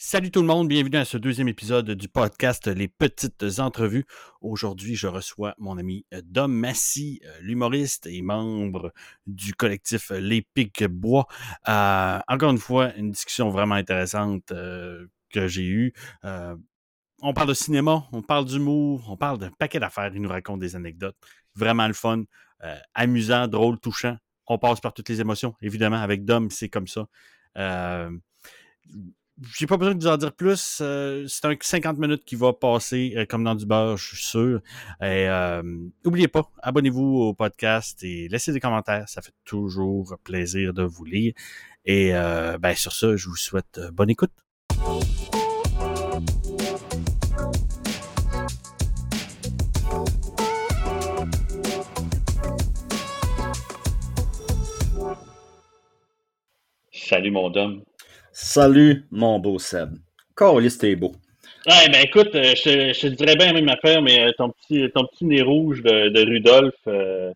Salut tout le monde, bienvenue à ce deuxième épisode du podcast Les Petites Entrevues. Aujourd'hui, je reçois mon ami euh, Dom Massy, euh, l'humoriste et membre du collectif Les Bois. Euh, encore une fois, une discussion vraiment intéressante que j'ai eue. on parle de cinéma, on parle d'humour, on parle d'un paquet d'affaires. Il nous raconte des anecdotes. Vraiment le fun, amusant, drôle, touchant. On passe par toutes les émotions, évidemment. Avec Dom, c'est comme ça j'ai pas besoin de vous en dire plus. Euh, c'est un 50 minutes qui va passer euh, comme dans du beurre, je suis sûr. Et euh, n'oubliez pas, abonnez-vous au podcast et laissez des commentaires. Ça fait toujours plaisir de vous lire. Et ben, sur ça, je vous souhaite bonne écoute. Salut mon dôme. Salut, mon beau Seb. Carlis, t'es beau. Ouais, ben écoute, euh, je, te dirais bien la même affaire, mais euh, ton petit, ton petit nez rouge de, de Rudolph. Euh,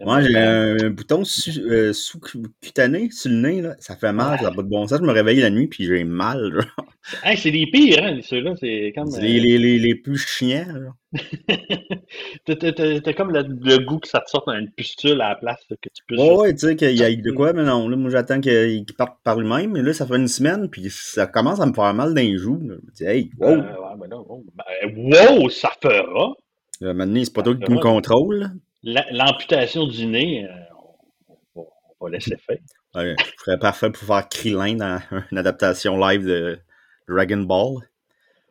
moi, j'ai un, bouton sous-cutané sur le nez, là. ça fait mal, ça n'a pas de bon sens. Je me réveille la nuit puis j'ai mal. Hey, c'est les pires, hein, ceux-là. C'est comme. Les, les, les, les, plus chiants. T'as comme le, goût que ça te sorte une pustule à la place que tu. Oh, ouais, tu sais qu'il y a de quoi, mais non. Là, moi, j'attends qu'il parte par lui-même. Mais là, ça fait une semaine, puis ça commence à me faire mal dans les joues. Je me dis, hey, wow! ouais, ben non, wow. Ben, wow, ça fera! Euh, maintenant, c'est pas toi qui me contrôle. L'amputation du nez, euh, on, va, laisser faire. Ouais, je serais parfait pour faire Krillin dans une adaptation live de Dragon Ball.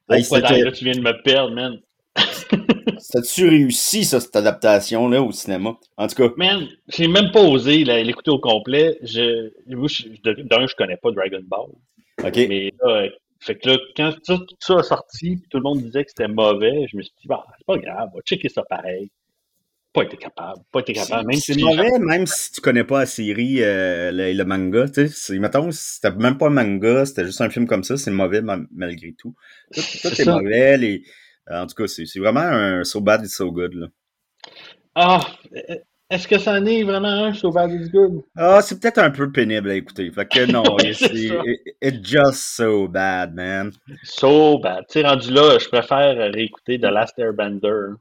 Oh, hey, là, tu viens de me perdre, man? T'as-tu réussi, ça, cette adaptation-là, au cinéma? En tout cas. Man, j'ai même pas osé l'écouter au complet. Je, moi, d'un, je connais pas Dragon Ball. OK. Mais là, fait que là, quand tout, ça a sorti, tout le monde disait que c'était mauvais, je me suis dit, bah, c'est pas grave, on va checker ça pareil pas été capable. Pas été capable. Même c'est mauvais, même si tu connais pas la série, euh, le, manga. Tu sais, mettons, c'était même pas un manga, c'était juste un film comme ça, c'est mauvais malgré tout. Tout, est, mauvais. Les... En tout cas, c'est vraiment un So Bad It's So Good. Là. Ah, est-ce que ça en est vraiment un So Bad It's Good? Ah, c'est peut-être un peu pénible à écouter. Fait que non, c'est it's just so bad, man. So bad. Tu sais, rendu là, je préfère réécouter The Last Airbender.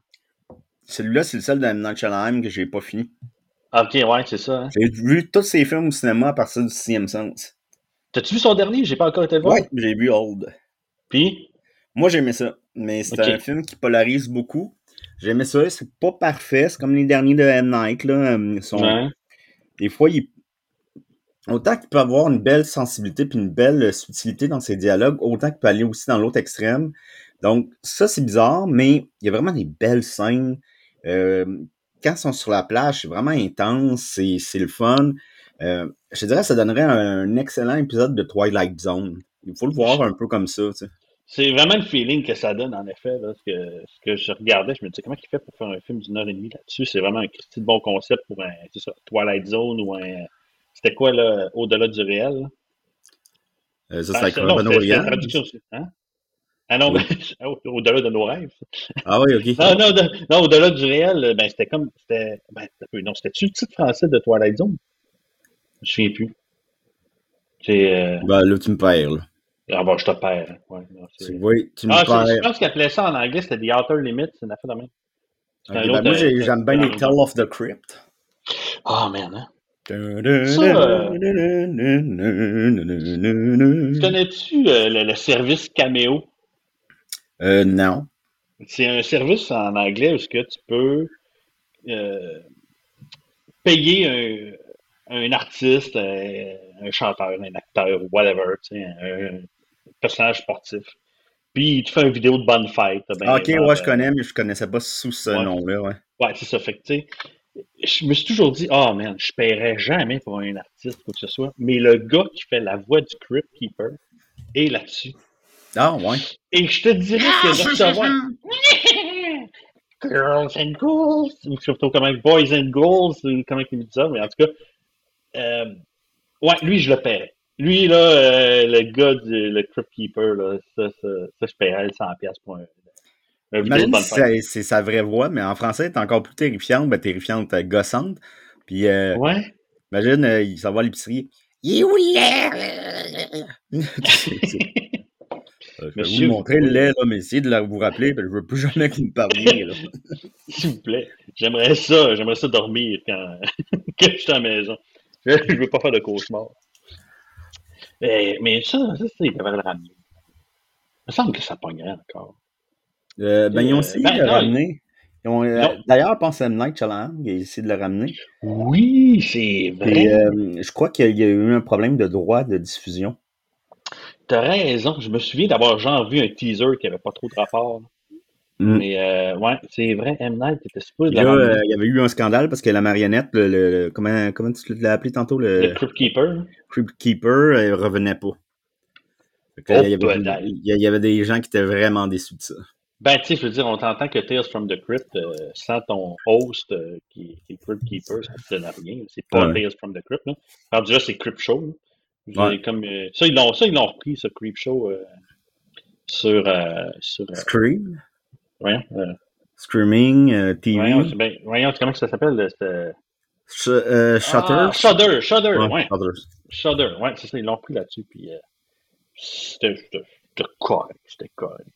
Celui-là, c'est le seul de Nacho que j'ai pas fini. Ah, ok, ouais, c'est ça. Hein. J'ai vu tous ses films au cinéma à partir du sixième sens. T'as-tu vu son dernier? J'ai pas encore été le voir. Ouais, j'ai vu Old. Puis? Moi, j'aimais ça. Mais c'est un film qui polarise beaucoup. J'aimais ça. C'est pas parfait. C'est comme les derniers de M. Night, là. Euh, des fois, il... autant qu'il peut avoir une belle sensibilité puis une belle subtilité dans ses dialogues, autant qu'il peut aller aussi dans l'autre extrême. Donc, ça, c'est bizarre, mais il y a vraiment des belles scènes. Euh, quand ils sont sur la plage, c'est vraiment intense, c'est le fun. Euh, je te dirais que ça donnerait un, excellent épisode de Twilight Zone. Il faut le voir un peu comme ça. C'est vraiment le feeling que ça donne, en effet. Là, ce, que, ce que je regardais, je me disais, comment il fait pour faire un film d'une heure et demie là-dessus? C'est vraiment un petit bon concept pour un ça, Twilight Zone ou un. C'était quoi, là, au-delà du réel? Euh, ça, c'est ah, traduction Hein? Ah non, au-delà de nos rêves. Ah oui, ok. Non, non, non au-delà du réel, ben, c'était comme. C'était, ben, non, c'était-tu le titre français de Twilight Zone? Je me souviens plus. C'est. Euh... Ben là, tu me perds, là. Ah bon, je te perds. Ouais, non, oui, tu me ah, perds. Je pense qu'il appelait ça en anglais, c'était The Outer Limits, c'est une affaire de même. Okay, ben moi, j'aime bien les Tell of the Crypt. Ah, oh, man, hein? Ça, euh... Connais-tu euh, le, le, service Cameo? Euh, non. C'est un service en anglais où que tu peux euh, payer un, artiste, euh, un, chanteur, un acteur, whatever, un, personnage sportif. Puis il te fait une vidéo de bonne fête. Ben, ok, ouais, je connais, mais je connaissais pas sous ce nom-là. Ouais, ouais c'est ça. Fait que, tu sais, je me suis toujours dit, ah oh, man, je paierais jamais pour un artiste, quoi que ce soit. Mais le gars qui fait la voix du Crypt Keeper est là-dessus. Ah, ouais. Et je te dirais que de recevoir. Girls and Ghouls, ou surtout comment Boys and Ghouls, comment il me dit ça, mais en tout cas, euh, ouais, lui, je le paierais. Lui, là, euh, le gars du le Crypt Keeper, là, ça, ça, ça je paierais 100$ pour un. Imagine si c'est sa vraie voix, mais en français, c'est encore plus terrifiante, ben, terrifiante, euh, gossante. Puis, euh, ouais. imagine, euh, il s'en va à l'épicerie. Il est où vais vous montrer le lait, là, mais essayez de vous rappeler, je ne veux plus jamais que vous me parliez. S'il vous plaît. J'aimerais ça. J'aimerais ça dormir quand, quand je suis à la maison. Je ne veux pas faire de cauchemar. Mais, mais ça, ça, il devrait le ramener. Il me semble que ça pognerait encore. Euh, ben, ils ont essayé ben, de le ramener. Euh, d'ailleurs, pense à Night Challenge, ils ont essayé de le ramener. Oui, c'est vrai. Euh, je crois qu'il y a eu un problème de droit de diffusion. T'as raison. Je me souviens d'avoir genre vu un teaser qui avait pas trop de rapport. Mm. Mais euh, ouais, c'est vrai, M. Night était super. Là, euh, il y avait eu un scandale parce que la marionnette, le, comment, comment tu l'as appelé tantôt? Le, le Keeper. Crypt Keeper, elle revenait pas. Oh, il, y avait, il, y avait, des gens qui étaient vraiment déçus de ça. Ben, tu sais, je veux dire, on t'entend que Tales from the Crypt, euh, sans ton host euh, qui, qui, est Crypt Keeper, ça ne donne rien. C'est pas Tales from the Crypt. Là. Alors, déjà, c'est Crypt Show. Comme, euh, ça, ils l'ont repris, ce Creep Show, sur. sur Scream? Voyons. Screaming, TV. Voyons, ben, voyons, comment ça s'appelle? Shutter? Ah, Shudder, Shudder, ouais. Shudder, ouais, c'est ça, ils l'ont repris là-dessus, puis c'était correct, c'était correct.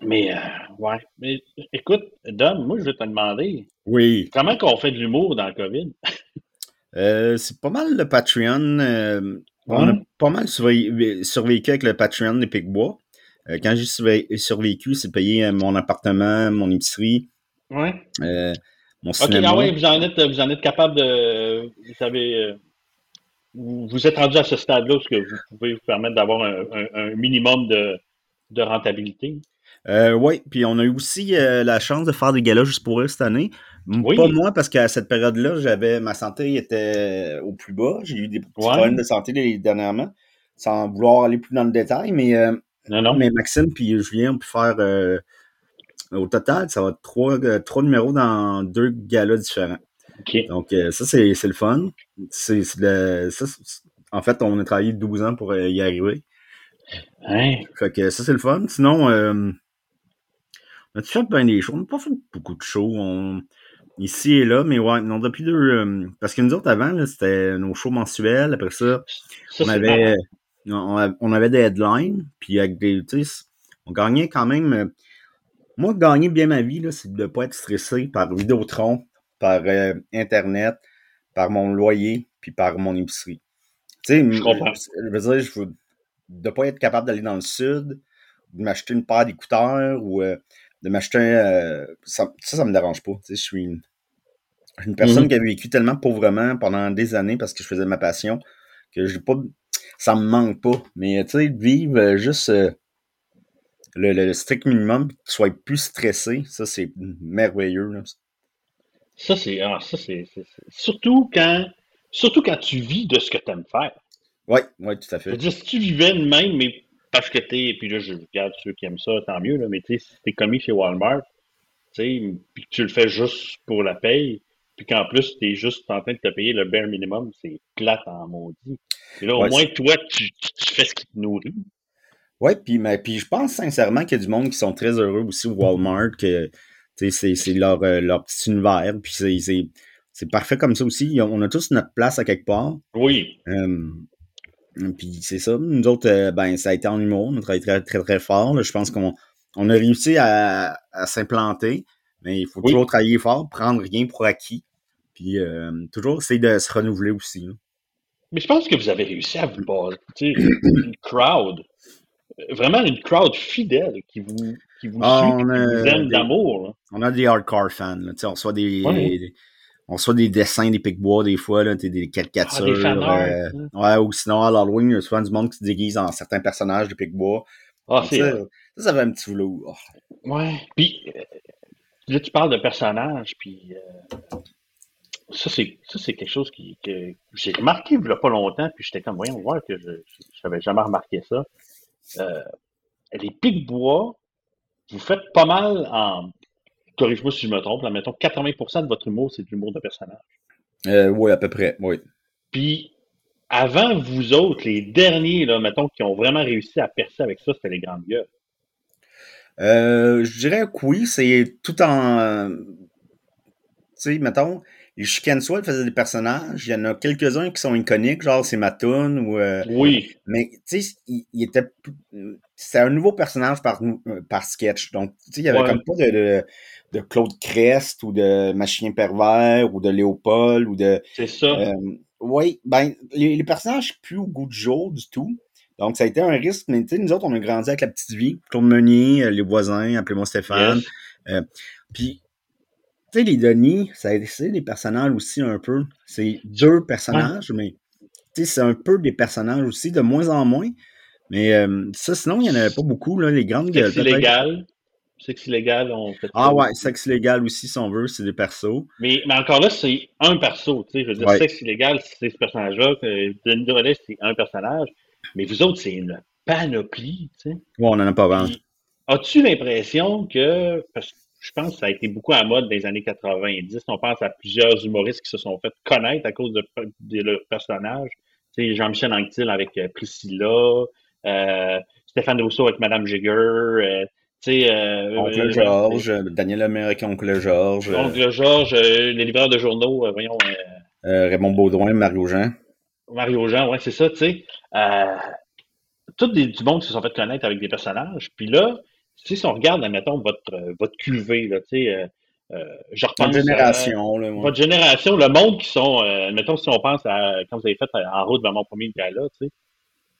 Mais, euh, ouais. Mais écoute, Dom, moi, je vais te demander. Oui. Comment qu'on fait de l'humour dans le COVID? Euh, c'est pas mal le Patreon. Euh, on a pas mal survécu avec le Patreon des Picbois. quand j'ai survécu, c'est payer mon appartement, mon épicerie. Ouais. mon cinéma. OK, ah vous en êtes, vous en êtes capable de. Vous savez. Vous, êtes rendu à ce stade-là parce que vous pouvez vous permettre d'avoir un, minimum de, de rentabilité? Euh, oui, puis on a eu aussi euh, la chance de faire des galas juste pour eux cette année. Pas moi, parce qu'à cette période-là, j'avais ma santé était au plus bas. J'ai eu des petits problèmes de santé dernièrement, sans vouloir aller plus dans le détail, mais, euh, mais Maxime puis Julien ont pu faire au total, ça va être trois, trois numéros dans deux galas différents. Donc, ça, c'est le fun. C'est en fait, on a travaillé 12 ans pour y arriver. Hein? Fait que ça, c'est le fun. Sinon, on a fait bien des shows? On n'a pas fait beaucoup de shows. Ici et là, mais ouais, non, depuis deux. Euh, parce que nous autres, avant, c'était nos shows mensuels. Après ça, on, avait, on, avait des headlines. Puis avec des. On gagnait quand même. Euh, moi, gagner bien ma vie, c'est de ne pas être stressé par Vidéotron, par euh, Internet, par mon loyer, puis par mon épicerie. Tu sais, je, je veux dire, je veux de ne pas être capable d'aller dans le sud, de m'acheter une paire d'écouteurs ou de m'acheter euh, ça, ça, me dérange pas. je suis une, personne mhm. qui a vécu tellement pauvrement pendant des années parce que je faisais ma passion que j'ai pas. Ça me manque pas. Mais tu sais, vivre euh, juste euh, le, strict minimum, que tu sois plus stressé, ça c'est merveilleux. Ça, c'est. Ah, ça, c'est. Surtout quand. Surtout quand tu vis de ce que tu aimes faire. Oui, oui, tout à fait. si tu vivais de même, mais parce que t'es, puis là, je regarde ceux qui aiment ça, tant mieux, là, mais tu sais, si t'es commis chez Walmart, tu sais, puis que tu le fais juste pour la paye, puis qu'en plus, t'es juste en train de te payer le bare minimum, c'est plate en maudit. Et là, au moins, toi, tu, fais ce qui te nourrit. Oui, puis, mais, puis je pense sincèrement qu'il y a du monde qui sont très heureux aussi au Walmart, que c'est leur, euh, leur petit univers, puis c'est parfait comme ça aussi. On a tous notre place à quelque part. Oui. Euh, puis c'est ça. Nous autres, euh, ben, ça a été en humour. On a travaillé très, très, très fort. Je pense qu'on on a réussi à, s'implanter, mais il faut toujours travailler fort, prendre rien pour acquis. Puis euh, toujours essayer de se renouveler aussi. Mais je pense que vous avez réussi à vous bâtir une crowd. Vraiment une crowd fidèle qui vous, qui vous ah, suit, qui vous aime d'amour. On a des hardcore fans. Là. On reçoit des, on soit des dessins des pics-bois des fois, là, des caricatures. Ah, euh, ouais, ou sinon à l'Halloween, il y a souvent du monde qui se déguise en certains personnages de pics-bois. Ah, ça, ça, ça fait un petit velours. Ouais. Puis euh, là, tu parles de personnages, puis euh, ça, c'est ça, c'est quelque chose qui, que j'ai remarqué il n'y a pas longtemps, puis j'étais comme, voyons voir que je n'avais jamais remarqué ça. les pics-bois, vous faites pas mal en corrige-moi si je me trompe, là, mettons 80% de votre humour, c'est de l'humour de personnage. Euh, oui, à peu près, oui. Puis, avant vous autres, les derniers, là, mettons, qui ont vraiment réussi à percer avec ça, c'était les grandes gueules. Euh, je dirais que oui, c'est tout en. Tu sais, mettons, soit, ils faisaient des personnages. Il y en a quelques-uns qui sont iconiques, genre c'est Matun ou. Euh, oui. Mais tu sais, il, était. C'est un nouveau personnage par, euh, par sketch. Donc, tu sais, il y avait comme pas de, de, Claude Crest ou de Machin Pervers ou de Léopold ou de. C'est ça. Euh, oui, ben, les, personnages plus au goût du jour du tout. Donc, ça a été un risque, mais tu sais, nous autres, on a grandi avec la petite vie. Claude Meunier, les voisins, appelez-moi Stéphane. puis, tu sais, les Denis, été des personnages aussi un peu. C'est deux personnages, mais tu sais, c'est un peu des personnages aussi, de moins en moins. Mais euh, ça, sinon, il n'y en avait pas beaucoup, là, les grandes. Sexe illégal. Sexe illégal, on fait Ah ouais, sexe illégal aussi, si on veut, c'est des persos. Mais, mais encore là, c'est un perso, tu sais. Je veux dire, sexe illégal, c'est ce personnage-là. Denis Drolet, c'est un personnage. Mais vous autres, c'est une panoplie, tu sais. Ouais, on n'en a pas vraiment. As-tu l'impression que. Parce je pense que ça a été beaucoup à mode dans les années 90. On pense à plusieurs humoristes qui se sont fait connaître à cause de, leur personnage. Jean-Michel Anctil avec euh, Priscilla, euh, Stéphane Rousseau avec Madame Jigger, euh, euh, Oncle Georges, Daniel avec Oncle Georges. Oncle Georges, les livreurs de journaux, voyons. Raymond Baudouin, Mario Jean. Mario Jean, ouais, c'est ça, tu sais. tout des, du monde qui se sont fait connaître avec des personnages. Puis là, si on regarde, admettons, votre, euh, votre cuvée, là, tu sais, euh, euh, je repense votre génération, là, votre génération, le monde qui sont, admettons, si on pense à quand vous avez fait en route vers mon premier gala, tu sais,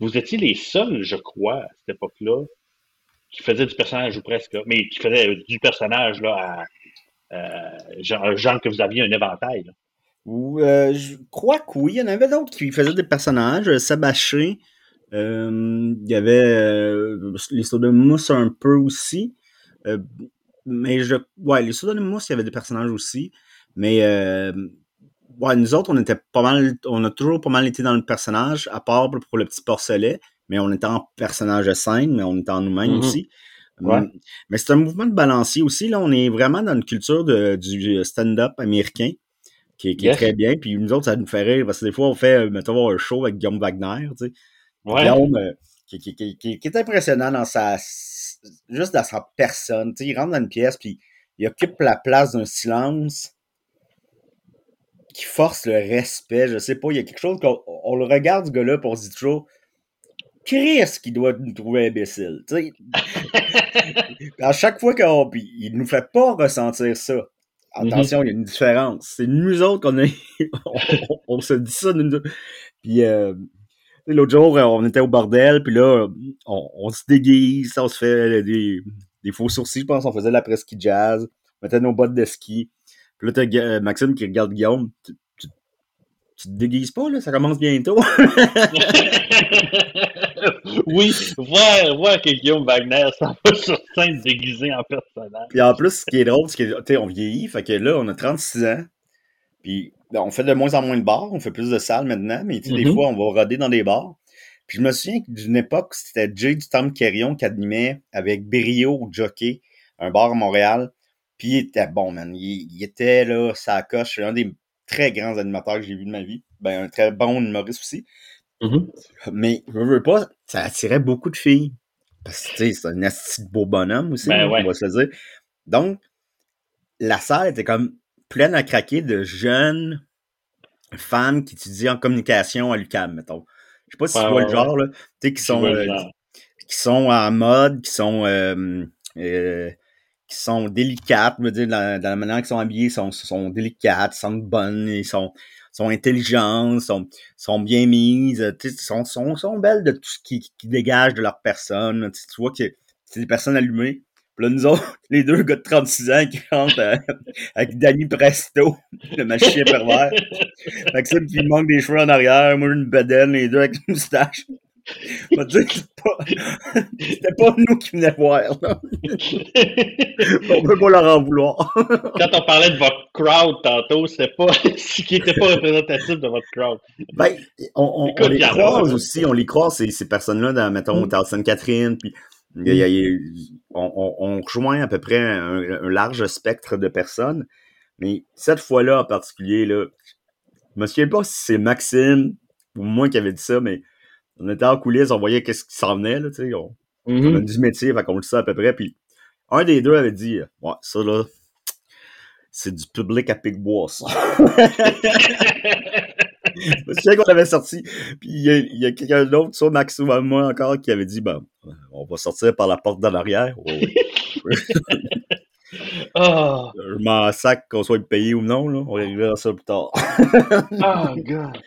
vous étiez les seuls, je crois, à cette époque-là, qui faisaient du personnage ou presque, mais qui faisaient du personnage là, à genre, genre, que vous aviez un éventail. Là. je crois que oui. Il y en avait d'autres qui faisaient des personnages. Sabaché, euh, il y avait euh, les sodas de mousse un peu aussi. Euh, mais je. Ouais, les sodas de mousse, il y avait des personnages aussi. Mais ouais, nous autres, on était pas mal. On a toujours pas mal été dans le personnage, à part pour le petit porcelet. Mais on était en personnage de scène, mais on était en nous-mêmes mm-hmm. aussi. Hum, mais c'est un mouvement de balancier aussi. Là, on est vraiment dans une culture de, du stand-up américain qui, est très bien. Puis nous autres, ça nous fait rire parce que des fois, on fait, mettons, un show avec Guillaume Wagner, tu sais. Euh, qui, est impressionnant dans sa juste dans sa personne. il rentre dans une pièce puis il occupe la place d'un silence qui force le respect. Je sais pas, il y a quelque chose qu'on le regarde ce gars-là pour on se dit toujours ce qu'il doit nous trouver imbécile. à chaque fois qu'on. Il nous fait pas ressentir ça. Mm-hmm. Attention, il y a une différence. C'est nous autres qu'on est. on, se dit ça. Nous... Puis euh, L'autre jour, euh, on était au bordel, puis là, on, se déguise, on se fait des, faux sourcils, je pense, on faisait la presque jazz, on mettait nos bottes de ski. Puis là, t'as euh, Maxime qui regarde Guillaume. Tu, te déguises pas, là? Ça commence bientôt. oui, voir, voir que Guillaume Wagner s'en va sur scène déguisé en personnage. Puis en plus, ce qui est drôle, c'est que, tu on vieillit, fait que là, on a 36 ans. Puis on fait de moins en moins de bars, on fait plus de salles maintenant, mais des mm-hmm. fois, on va roder dans des bars. Puis je me souviens d'une époque, c'était Jay du Tom Carrion qui animait avec Brio au Jockey, un bar à Montréal. Puis il était bon, man. Il, était là, ça coche. C'est un des très grands animateurs que j'ai vu de ma vie. Ben, un très bon humoriste aussi. Mm-hmm. Mais je veux pas, ça attirait beaucoup de filles. Parce que, tu sais, c'est un assez beau bonhomme aussi, ben on va se dire. Donc, la salle était comme pleine à craquer de jeunes femmes qui étudient en communication à l'UQAM, mettons. Je sais pas si tu vois le genre, là. Tu sais, qui sont, euh, qui sont en mode, qui sont, euh, euh, qui sont délicates, je veux dire, dans, la manière qu'ils sont habillés, ils sont, sont délicates, ils sont bonnes, ils sont, sont intelligentes, sont, sont bien mises, tu sais, sont, sont, sont belles de tout ce qui, qui dégage de leur personne. Tu, vois que c'est des personnes allumées. Puis là, nous autres, les deux gars de 36 ans qui rentrent euh, avec Danny Presto, le machin pervers. Maxime qui manque des cheveux en arrière, moi une bedaine, les deux avec une moustache. C'était pas, pas nous qui venaient voir. Là. on peut pas leur en vouloir. Quand on parlait de votre crowd tantôt, c'était pas ce qui était pas représentatif de votre crowd. Ben, on, on, les croise aussi, on les croise ces, ces personnes-là dans, mettons, mm. Sainte-Catherine, puis on, rejoint à peu près un, large spectre de personnes. Mais cette fois-là en particulier, là, je me souviens pas si c'est Maxime ou moi qui avait dit ça, mais on était en coulisses, on voyait qu'est-ce qui s'en venait, là, tu sais. On, mm-hmm. a du métier, fait qu'on le sait à peu près. Puis un des deux avait dit Ouais, ça là, c'est du public à Picbois, ça. Je sais qu'on avait sorti. Puis il y a, quelqu'un d'autre, ça, Max ou moi encore, qui avait dit ben, on va sortir par la porte de l'arrière. oh. Je m'en sac qu'on soit payé ou non, là. on va arriver à ça plus tard. oh, God.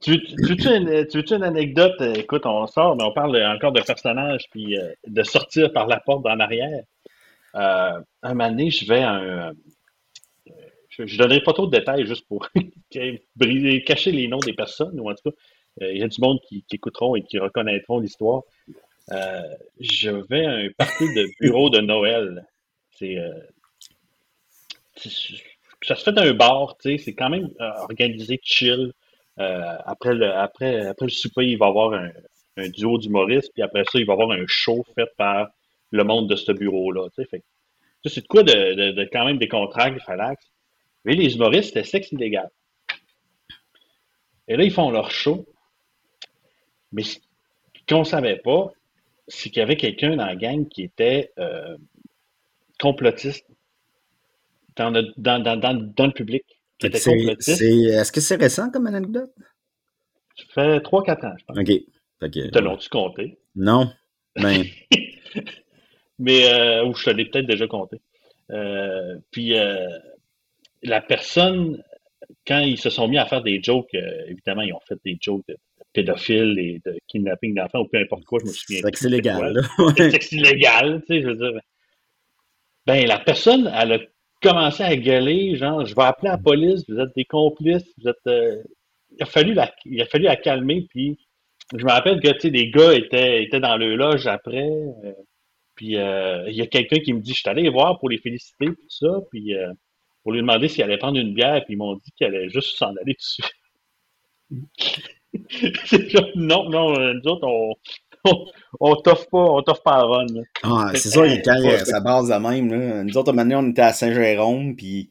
Tu, veux-tu une, une, anecdote? Écoute, on sort, mais on parle encore de personnages, puis euh, de sortir par la porte en arrière. Euh, un moment donné, je vais à un, je ne donnerai pas trop de détails juste pour cacher les noms des personnes, ou en tout cas, euh, il y a du monde qui, écouteront et qui reconnaîtront l'histoire. Euh, je vais à un parti de bureau de Noël. C'est, euh, ça se fait dans un bar, c'est quand même organisé chill. après, le, après, après le souper, il va y avoir un, duo d'humoristes, puis après ça, il va y avoir un show fait par le monde de ce bureau-là. C'est de quoi de, quand même des contrats, relax. Mais les humoristes, c'était sexe illégal. Et là, ils font leur show. Mais ce qu'on ne savait pas, c'est qu'il y avait quelqu'un dans la gang qui était euh, complotiste dans le, dans, dans, dans, le public. Est-ce que c'est récent comme anecdote? Ça fait 3-4 ans, je pense. OK. Te l'ont-tu compté? Non. Ben... Mais, euh, ou je te l'ai peut-être déjà compté. Euh, puis, euh, la personne, quand ils se sont mis à faire des jokes, euh, évidemment, ils ont fait des jokes de, pédophiles et de kidnapping d'enfants ou peu importe quoi, je me souviens. C'est illégal. C'est illégal, tu sais, je veux dire. Ben, la personne, elle a commencé à gueuler, genre, je vais appeler la police, vous êtes des complices, vous êtes. Euh, il, a fallu la, il a fallu la calmer, puis je me rappelle que, tu sais, des gars étaient, étaient dans le loge après, euh, puis il y a quelqu'un qui me dit, je suis allé voir pour les féliciter, tout ça, puis pour lui demander s'il allait prendre une bière, puis ils m'ont dit qu'il allait juste s'en aller dessus. non, non, euh, nous autres, on, on, t'offre pas, on t'offre pas à run. Ah, c'est ça, il quand sa base de même. Là. Nous autres, maintenant, on était à Saint-Jérôme, puis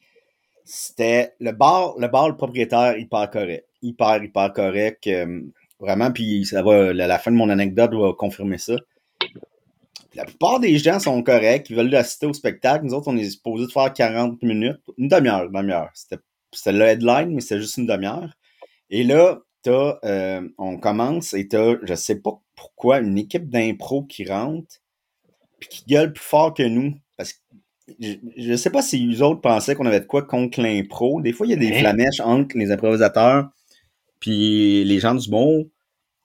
c'était le bar, le bar, le propriétaire, hyper correct. Hyper, hyper correct. Euh, vraiment, puis ça va, la, la, fin de mon anecdote va confirmer ça. La plupart des gens sont corrects, ils veulent assister au spectacle. Nous autres, on est supposé de faire 40 minutes, une demi-heure, une demi-heure. C'était le headline, mais c'était juste une demi-heure. Et là, t'as, euh, on commence et t'as, je sais pas pourquoi, une équipe d'impro qui rentre puis qui gueule plus fort que nous. Parce que je, je sais pas si les autres pensaient qu'on avait de quoi contre l'impro. Des fois, il y a des flamèches entre les improvisateurs puis les gens du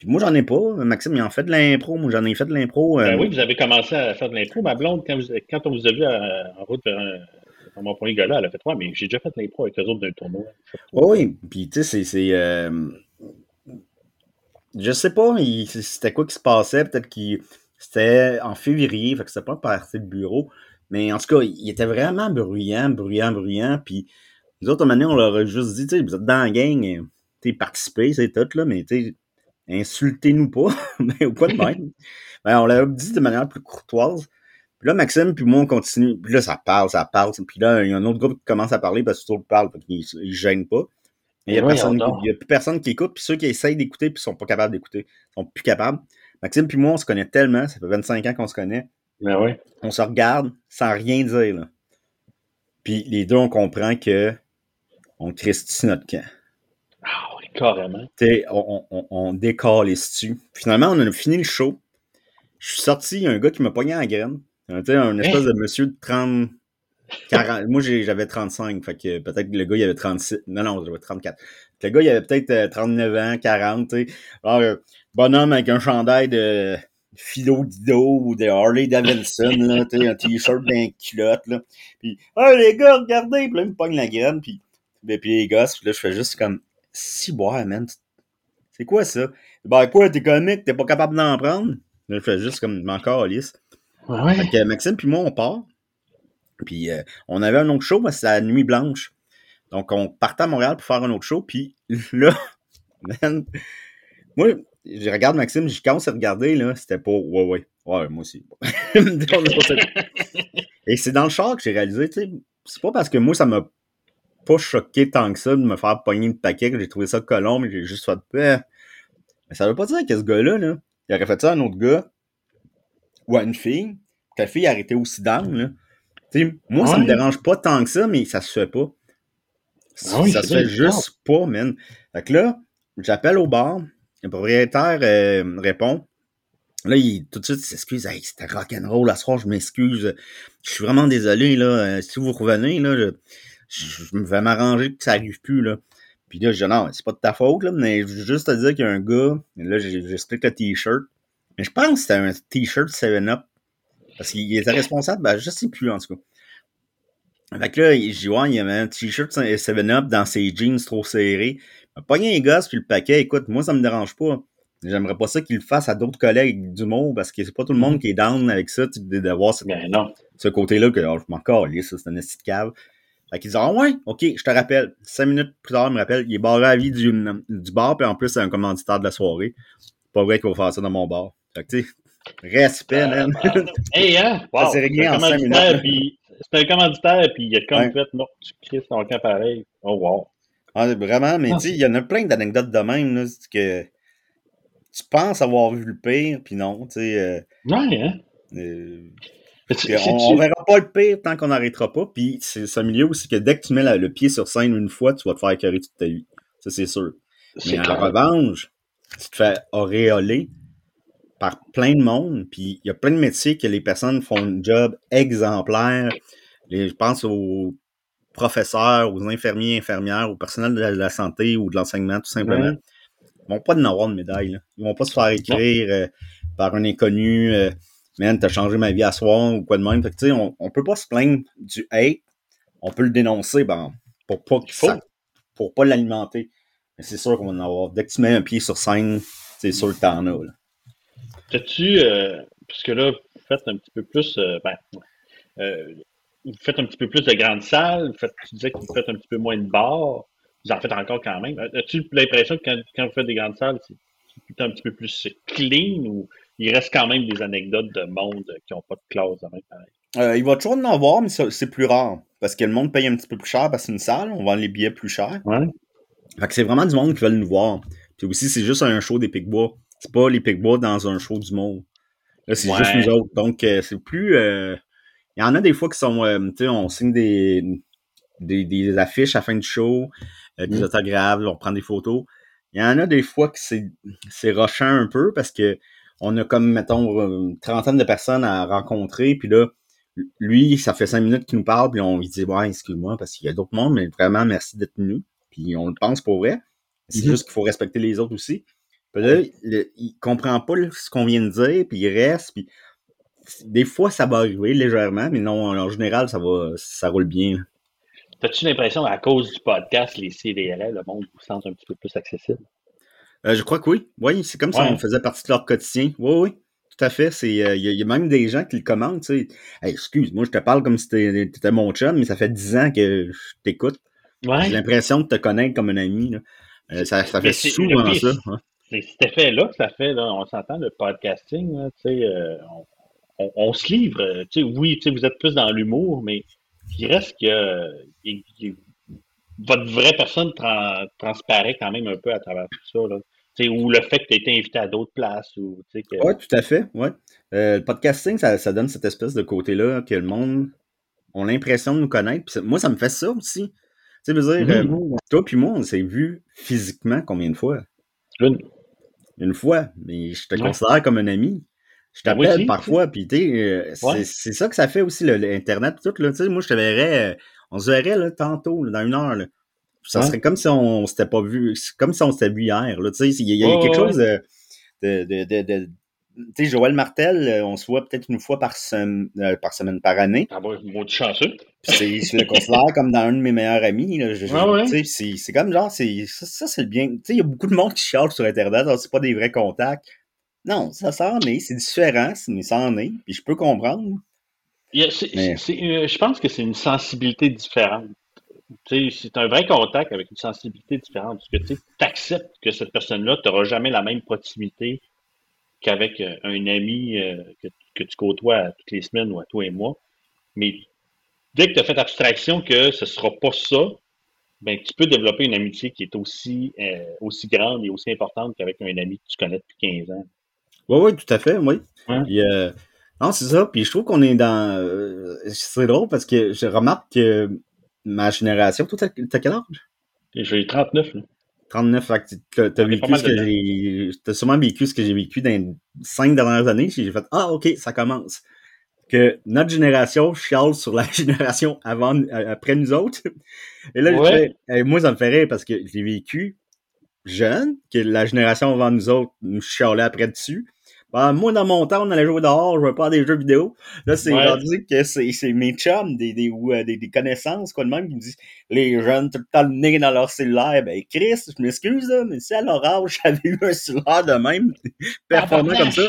bon moi, j'en ai pas. Maxime, il en fait de l'impro. Moi, j'en ai fait de l'impro. Ben euh, oui, vous avez commencé à faire de l'impro. Ma blonde, quand, quand on vous a vu en route vers, mon premier gars-là, elle a fait Ouais, mais j'ai déjà fait de l'impro avec eux autres d'un tournoi. oui, puis tu sais, c'est. Euh... Je sais pas, c'était quoi qui se passait. Peut-être qu'il. C'était en février, fait que c'était pas parti de bureau. Mais en tout cas, il était vraiment bruyant, bruyant, bruyant. Puis nous autres, à on leur a juste dit, tu sais, vous êtes dans la gang, tu participé, c'est tout, là, mais tu sais insultez-nous pas, mais au pas de même. Ben, on l'a dit de manière plus courtoise. Puis là, Maxime, puis moi, on continue. Puis là, ça parle, ça parle. Puis là, il y a un autre groupe qui commence à parler parce que tout le parle, parce qu'ils ne gênent pas. il n'y a, personne, il y a plus personne qui écoute. Puis ceux qui essayent d'écouter, puis sont pas capables d'écouter, sont plus capables. Maxime, puis moi, on se connaît tellement. Ça fait 25 ans qu'on se connaît. Ben oui. On se regarde sans rien dire. Là. Puis les deux, on comprend que on christie notre camp. Ah Carrément. on, on, on décolle les stu. Finalement, on a fini le show. Je suis sorti, il y a un gars qui m'a pogné en graine. Un, un espèce de monsieur de 30. 40, moi, j'avais 35, fait que peut-être que le gars, il avait 36. Non, non, j'avais 34. Le gars, il avait peut-être 39 euh, ans, 40, tu sais. Alors, euh, bonhomme avec un chandail de Philo Dido ou de Harley Davidson, là, tu sais, un t-shirt d'un culotte, là. Puis, ah, les gars, regardez! Puis là, il me pogne la graine, puis, ben, puis les gosses, puis là, je fais juste comme, si boire, man. C'est quoi ça? Ben quoi, t'es comique, t'es pas capable d'en prendre? je fais juste comme encore Alice. Ouais. Fait que Maxime puis moi, on part. Puis euh, on avait un autre show, mais c'était la nuit blanche. Donc on partait à Montréal pour faire un autre show. Puis là, man, moi, je regarde Maxime, je commence à regarder, là, c'était pas ouais, ouais, ouais, moi aussi. Et c'est dans le char que j'ai réalisé, tu sais, c'est pas parce que moi, ça m'a pas choqué tant que ça de me faire pogner le paquet, que j'ai trouvé ça colombe, j'ai juste fait peur. Mais ça veut pas dire que ce gars-là, là, il aurait fait ça à un autre gars ou à une fille, que la fille a arrêté aussi là. moi, ça me dérange pas tant que ça, mais ça se fait pas. Ah ça se fait juste pas, man. Fait que là, j'appelle au bar, le propriétaire euh, répond. Là, il, tout de suite, il s'excuse. Hey, c'était rock'n'roll à soir, je m'excuse. Je suis vraiment désolé, là. Euh, si vous revenez, là, je, vais m'arranger que ça arrive plus, là. Puis là, je dis non, c'est pas de ta faute, là, mais je veux juste te dire qu'il y a un gars, là, j'explique le t-shirt. Mais je pense que c'était un t-shirt 7-Up. Parce qu'il était responsable, ben, je sais plus, en tout cas. Fait que là, je dis, ouais, il y avait un t-shirt 7-Up dans ses jeans trop serrés. Il m'a pogné un gosse puis le paquet. Écoute, moi, ça me dérange pas. J'aimerais pas ça qu'il le fasse à d'autres collègues du monde parce que c'est pas tout le monde qui est down avec ça, d'avoir ce, ben ce côté-là que oh, je m'en calisse, c'est un esti de cave. Fait qu'ils disent Ah ouais, ok, je te rappelle. Cinq minutes plus tard, il me rappelle, il est barré à vie du, du bar, puis en plus, c'est un commanditaire de la soirée. Pas vrai qu'il va faire ça dans mon bar. Fait que tu sais, respect, euh, man. hey, hein? Wow, c'est réglé en cinq minutes. C'est un commanditaire, puis il a comme fait, non, tu crées ton camp pareil. Oh wow. Ah, vraiment, mais tu sais, il y en a plein d'anecdotes de même, là, que tu penses avoir vu le pire, puis non, tu sais. Euh, ouais, hein? Euh, on, ne verra pas le pire tant qu'on n'arrêtera pas. Puis c'est un milieu aussi que dès que tu mets le pied sur scène une fois, tu vas te faire écœurer toute ta vie. Ça, c'est sûr. Mais en revanche, tu te fais auréoler par plein de monde. Puis il y a plein de métiers que les personnes font un job exemplaire. je pense aux professeurs, aux infirmiers, infirmières, au personnel de la, santé ou de l'enseignement, tout simplement. Ils vont pas de avoir de médaille. Là. Ils vont pas se faire écrire euh, par un inconnu. Euh, man, t'as changé ma vie à soir ou quoi de même. Fait que, on, on peut pas se plaindre du hate. On peut le dénoncer ben, pour pas qu'il faut. pour pas l'alimenter. Mais c'est sûr qu'on va en avoir. Dès que tu mets un pied sur scène, c'est sûr que t'en as. T'as-tu, euh, puisque là, vous faites un petit peu plus, euh, ben, euh, vous faites un petit peu plus de grandes salles, vous faites, tu disais que vous faites un petit peu moins de bars, vous en faites encore quand même. As-tu l'impression que quand, quand, vous faites des grandes salles, c'est un petit peu plus clean ou il reste quand même des anecdotes de monde qui n'ont pas de classe euh, il va toujours en avoir, mais c'est plus rare. Parce que le monde paye un petit peu plus cher parce que c'est une salle, on vend les billets plus cher. Ouais. Fait que c'est vraiment du monde qui veut nous voir. Puis aussi, c'est juste un show des Picbois. C'est pas les Picbois dans un show du monde. Là, c'est juste nous autres. Donc, euh, c'est plus. Euh, il y en a des fois qui sont. tu sais, on signe des, des, affiches à la fin du show, des mm. autographes, on prend des photos. Il y en a des fois que c'est rochant un peu parce que on a comme, mettons, une trentaine de personnes à rencontrer, puis là, lui, ça fait cinq minutes qu'il nous parle, puis on lui dit, ouais, excuse-moi, parce qu'il y a d'autres mondes, mais vraiment, merci d'être venu. Puis on le pense pour vrai. C'est mhm. juste qu'il faut respecter les autres aussi. Puis là, il comprend pas ce qu'on vient de dire, puis il reste, puis des fois, ça va arriver légèrement, mais non, en général, ça va, ça roule bien. As-tu l'impression, à cause du podcast, les CDRL, le monde vous sent un petit peu plus accessible? Euh, je crois que oui. Oui, c'est comme si on faisait partie de leur quotidien. Oui, oui. Tout à fait. Il euh, y, a même des gens qui le commandent. Tu sais. excuse, moi, je te parle comme si t'étais mon chum, mais ça fait dix ans que je t'écoute. J'ai l'impression de te connaître comme un ami. Euh, ça, ça fait souvent ça. C'est cet effet-là que ça fait. Là. On s'entend, le podcasting. on, on, se livre. oui, vous êtes plus dans l'humour, mais il reste que votre vraie personne transparaît quand même un peu à travers tout ça. Là ou le fait que tu as été invité à d'autres places. Ou, que... Oui, tout à fait. Ouais. Euh, le podcasting, ça, ça, donne cette espèce de côté-là que le monde a l'impression de nous connaître. moi, ça me fait ça aussi. Tu sais, dire, mm-hmm. euh, toi puis moi, on s'est vu physiquement combien de fois? Une. Une fois, mais je te considère comme un ami. Je ben t'appelle parfois, puis tu euh, c'est ça que ça fait aussi, l'Internet, tout. Là, moi, je te verrais, on se verrait là, tantôt, dans une heure. Là. Ça serait comme si on s'était pas vu, comme si on s'était vu hier. Là, il y a, quelque chose de, de, de, de tu sais, Joël Martel, euh, on se voit peut-être une fois par, semaine, euh, par semaine, par année. Ah bon, moi, chanceux. C'est, je le considère comme dans un de mes meilleurs amis. Là. c'est, c'est comme genre, c'est, ça, c'est le bien. Tu sais, il y a beaucoup de monde qui charge sur Internet, c'est pas des vrais contacts. Non, ça, s'en est, c'est différent, mais ça en est, puis je peux comprendre. Euh, je pense que c'est une sensibilité différente c'est un vrai contact avec une sensibilité différente. Parce que tu acceptes que cette personne-là, tu n'auras jamais la même proximité qu'avec euh, un ami euh, que, tu côtoies toutes les semaines ou à toi et moi. Mais dès que tu as fait abstraction que ce ne sera pas ça, ben, tu peux développer une amitié qui est aussi, aussi grande et aussi importante qu'avec un ami que tu connais depuis 15 ans. Oui, oui, tout à fait, oui. Non, c'est ça. Puis je trouve qu'on est dans. Euh, c'est drôle parce que je remarque que ma génération. Toi, t'as quel âge? J'ai 39. Là. 39, fait que t'as vécu ce que j'ai. T'as sûrement vécu ce que j'ai vécu dans les cinq dernières années. J'ai fait Ah, ok, ça commence. Que notre génération chiale sur la génération avant euh, après nous autres. Et là, moi, ça me fait rire parce que j'ai vécu jeune, que la génération avant nous autres nous chialait après dessus. Ben, moi, dans mon temps, on allait jouer dehors, je jouais pas à des jeux vidéo. Là, c'est rendu que c'est mes chums, des, des, ou, euh, des, des, connaissances, quoi de même, qui me disent les jeunes, tout le temps le nez dans leur cellulaire. Ben, Chris, je m'excuse, mais si à leur âge, j'avais eu un cellulaire de même, performant comme ça,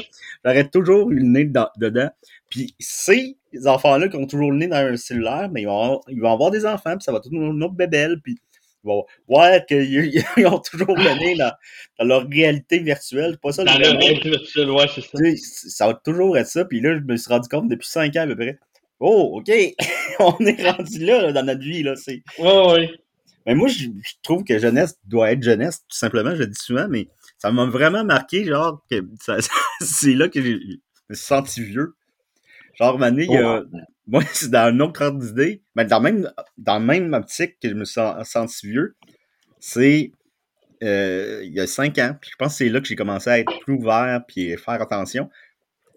j'aurais toujours eu le nez dedans. Puis ces enfants-là qui ont toujours le nez dans un cellulaire, ben, ils, vont, ils vont avoir des enfants, puis ça va tout une autre bébelle, puis vont voir qu'ils ont toujours le nez dans, leur réalité virtuelle. Pas ça, dans leur réalité virtuelle, ouais, c'est ça. Ça va toujours être ça. Puis là, je me suis rendu compte depuis 5 ans à peu près. Oh, OK! On est rendu là, dans notre vie. Là, c'est... Ouais, ouais. Mais moi, je, trouve que jeunesse doit être jeunesse, tout simplement. Je le dis souvent, mais ça m'a vraiment marqué, genre, que c'est là que je me suis senti vieux. Genre, Mané, il y a, moi, c'est dans un autre ordre d'idée, mais dans, même, dans la même optique que je me suis senti vieux, c'est euh, il y a cinq ans, puis je pense que c'est là que j'ai commencé à être plus ouvert puis faire attention.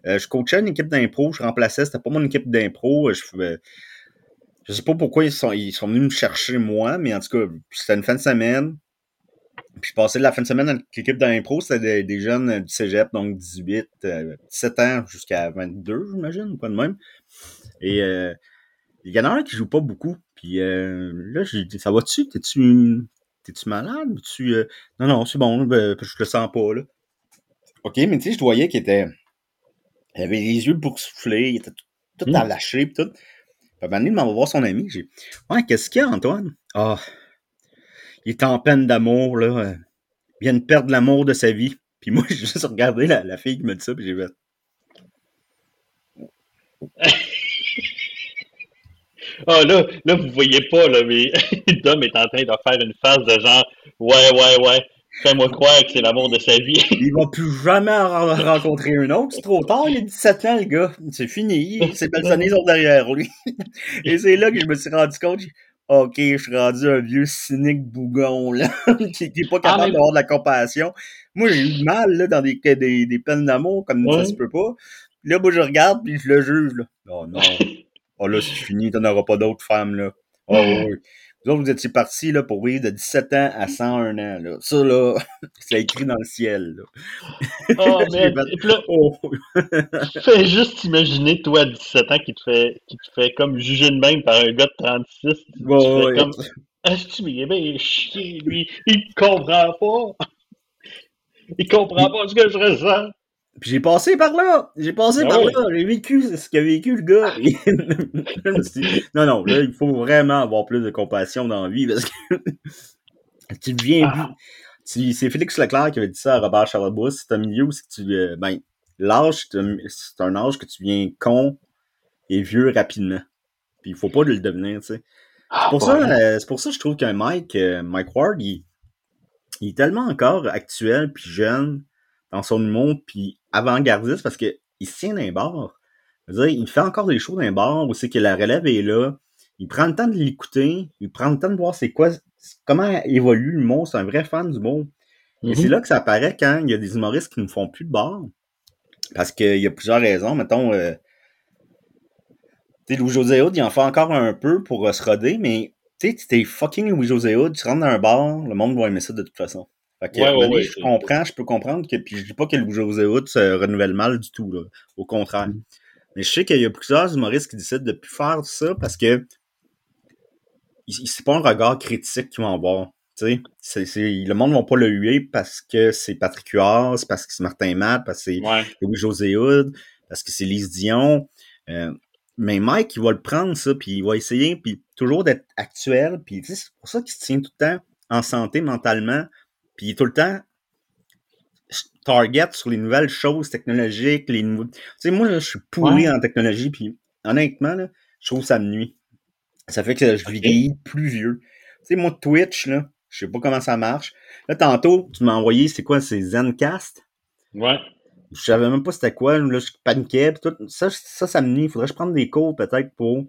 Euh, je coachais une équipe d'impro, je remplaçais, c'était pas mon équipe d'impro. Je, je sais pas pourquoi ils sont, ils sont venus me chercher moi, mais en tout cas, c'était une fin de semaine. Puis je passais la fin de semaine avec l'équipe d'impro, c'était des, jeunes du cégep, donc 18, 17 euh, ans jusqu'à 22, j'imagine, pas de même. Et euh, il y en a un qui joue pas beaucoup. Puis euh, là, j'ai dit, ça va-tu? T'es-tu T'es-tu malade? Tu, euh, Non, non, c'est bon, ben, je le sens pas, là. OK, mais tu sais, je voyais qu'il était. Il avait les yeux pour souffler, il était tout, tout à lâcher, pis tout. Puis à un moment donné, il m'en voir son ami. J'ai Ouais, qu'est-ce qu'il y a, Antoine? Ah, il est en peine d'amour, là. Il vient de perdre l'amour de sa vie. Puis moi, j'ai juste regardé la, la fille qui me dit ça, puis j'ai fait. Ah, là, là, vous voyez pas, là, mais Dom est en train de faire une phase de genre, ouais, ouais, ouais, fais-moi croire que c'est l'amour de sa vie. il va plus jamais en rencontrer un autre. C'est trop tard, il a 17 ans, le gars. C'est fini. Ses belles années sont derrière lui. Et c'est là que je me suis rendu compte. OK, je suis rendu un vieux cynique bougon, là, qui n'est pas capable ah, d'avoir de la compassion. Moi, j'ai eu mal, là, dans des, des, des peines d'amour, comme ça se peut pas. Là, moi, je regarde, puis je le juge, là. Oh non. Oh là, c'est fini, t'en auras pas d'autres femmes, là. Oh oui. Vous autres, vous étiez partis là, pour vivre de 17 ans à 101 ans. Là. Ça, là, c'est écrit dans le ciel. Là. Oh, mais oh. fais juste imaginer, toi, à 17 ans, qui te fait, qui te fait comme juger de même par un gars de 36. Bon, ouais. comme, est-ce que il est bien chier, lui? Il comprend pas. Il comprend pas ce que je ressens. Puis j'ai passé par là. J'ai passé ah par là. J'ai vécu ce qu'a vécu le gars. non, non, là, il faut vraiment avoir plus de compassion dans la vie parce que tu deviens. Ah. C'est Félix Leclerc qui avait dit ça à Robert Charlebois. C'est un milieu où tu. Euh, ben, l'âge, c'est un âge que tu viens con et vieux rapidement. Puis il faut pas le devenir, tu sais. Ah, c'est pour, ça, euh, pour ça que je trouve qu'un Mike, euh, Mike Ward, il, il, est tellement encore actuel puis jeune dans son humour, puis avant-gardiste parce qu'il se tient d'un bar. il fait encore des shows d'un bar où c'est que la relève est là. Il prend le temps de l'écouter, il prend le temps de voir c'est quoi, comment évolue le mot. C'est un vrai fan du mot. Et c'est mm-hmm. là que ça apparaît quand il y a des humoristes qui ne font plus de bar. Parce qu'il y a plusieurs raisons. Mettons, euh, Louis-José Hood, il en fait encore un peu pour euh, se roder, mais tu sais, t'es fucking Louis-José Hood, tu rentres dans un bar, le monde va aimer ça de toute façon. Fait que, je comprends, je peux comprendre que, puis je dis pas que le José Hood se renouvelle mal du tout, là. Au contraire. Mm. Mais je sais qu'il y a plusieurs humoristes qui décident de plus faire ça parce que c'est pas un regard critique qu'ils vont avoir. Le monde ne va pas le huer parce que c'est Patrick Huard, parce que c'est Martin Matt, parce que c'est Louis-José Hood, parce que c'est Lise Dion. Euh, mais Mike, il va le prendre, ça, puis il va essayer, puis toujours d'être actuel. Puis c'est pour ça qu'il se tient tout le temps en santé mentalement, puis il est tout le temps target sur les nouvelles choses technologiques, les nouveaux. Tu sais, moi, je suis pourri en technologie, puis honnêtement, là, je trouve ça me nuit. Ça fait que je vieillis plus vieux. Tu sais, moi, Twitch, là, je sais pas comment ça marche. Là, tantôt, tu m'as envoyé, c'est quoi, c'est Zencast? Ouais. je savais même pas c'était quoi. Là, je paniquais. Tout. Ça, ça, ça me nuit. Il faudrait que je prenne des cours peut-être pour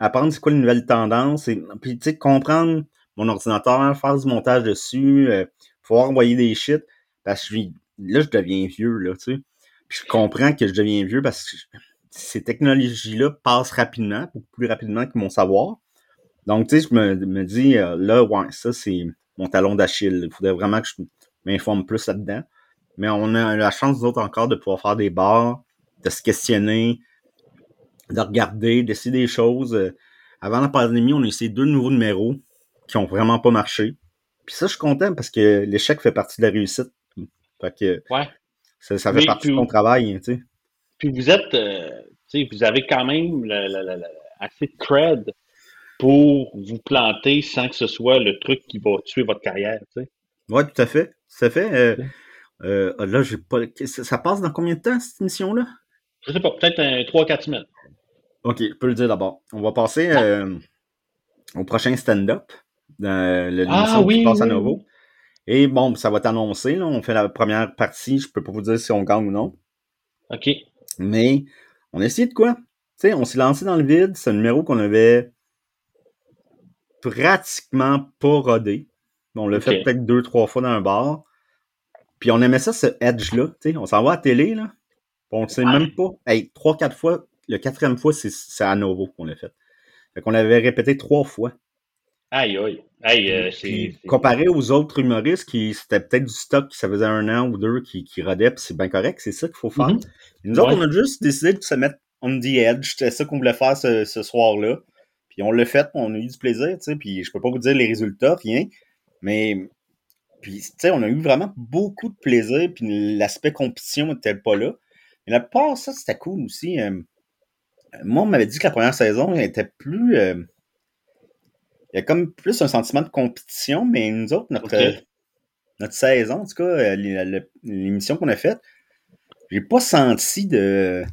apprendre c'est quoi les nouvelles tendances. Et, puis, tu sais, comprendre mon ordinateur, faire du montage dessus, euh, pouvoir envoyer des shit. Parce que là, je deviens vieux, là, tu sais. Puis je comprends que je deviens vieux parce que ces technologies-là passent rapidement, beaucoup plus rapidement que mon savoir. Donc, tu sais, je me, me dis, euh, là, ouais, ça, c'est mon talon d'Achille. Il faudrait vraiment que je m'informe plus là-dedans. Mais on a la chance, nous autres, encore, de pouvoir faire des bars, de se questionner, de regarder, d'essayer des choses. Euh, avant la pandémie, on a essayé deux nouveaux numéros qui ont vraiment pas marché. Puis ça, je suis content parce que l'échec fait partie de la réussite. Fait que ouais. ça, fait partie de ton travail, tu sais. Puis vous êtes, euh, tu sais, vous avez quand même assez de cred pour vous planter sans que ce soit le truc qui va tuer votre carrière, tu sais. Ouais, tout à fait. Ça fait. Euh, euh, là, j'ai pas. Ça passe dans combien de temps, cette émission-là? Je sais pas, peut-être 3-4 semaines. OK, je peux le dire d'abord. On va passer euh, au prochain stand-up, dans l'émission ah, qui passe à nouveau. Et bon, ça va t'annoncer. On fait la première partie. Je peux pas vous dire si on gagne ou non. OK. Mais on a essayé de quoi? On s'est lancé dans le vide. C'est un numéro qu'on avait pratiquement pas rodé. On l'a fait peut-être deux, trois fois dans un bar. Puis on aimait ça, ce edge-là. On s'en va à la télé, là. On ne sait même pas. Hey, trois, quatre fois, le quatrième fois, c'est à nouveau qu'on l'a fait. Fait qu'on l'avait répété trois fois. Aïe, aïe. aïe euh, comparé aux autres humoristes qui c'était peut-être du stock qui ça faisait un an ou deux qui, qui rodait, puis c'est bien correct, c'est ça qu'il faut faire. Mm-hmm. Nous autres, on a juste décidé de se mettre on the edge. C'était ça qu'on voulait faire ce, ce soir-là. Puis on l'a fait, on a eu du plaisir, tu sais. Puis je peux pas vous dire les résultats, rien. Mais puis, tu sais, on a eu vraiment beaucoup de plaisir, puis l'aspect compétition n'était pas là. Mais la part, ça, c'était cool aussi. Euh, moi, on m'avait dit que la première saison était plus. Euh, il y a comme plus un sentiment de compétition, mais nous autres, notre, notre saison, en tout cas, euh, l'émission qu'on a faite, j'ai pas senti de,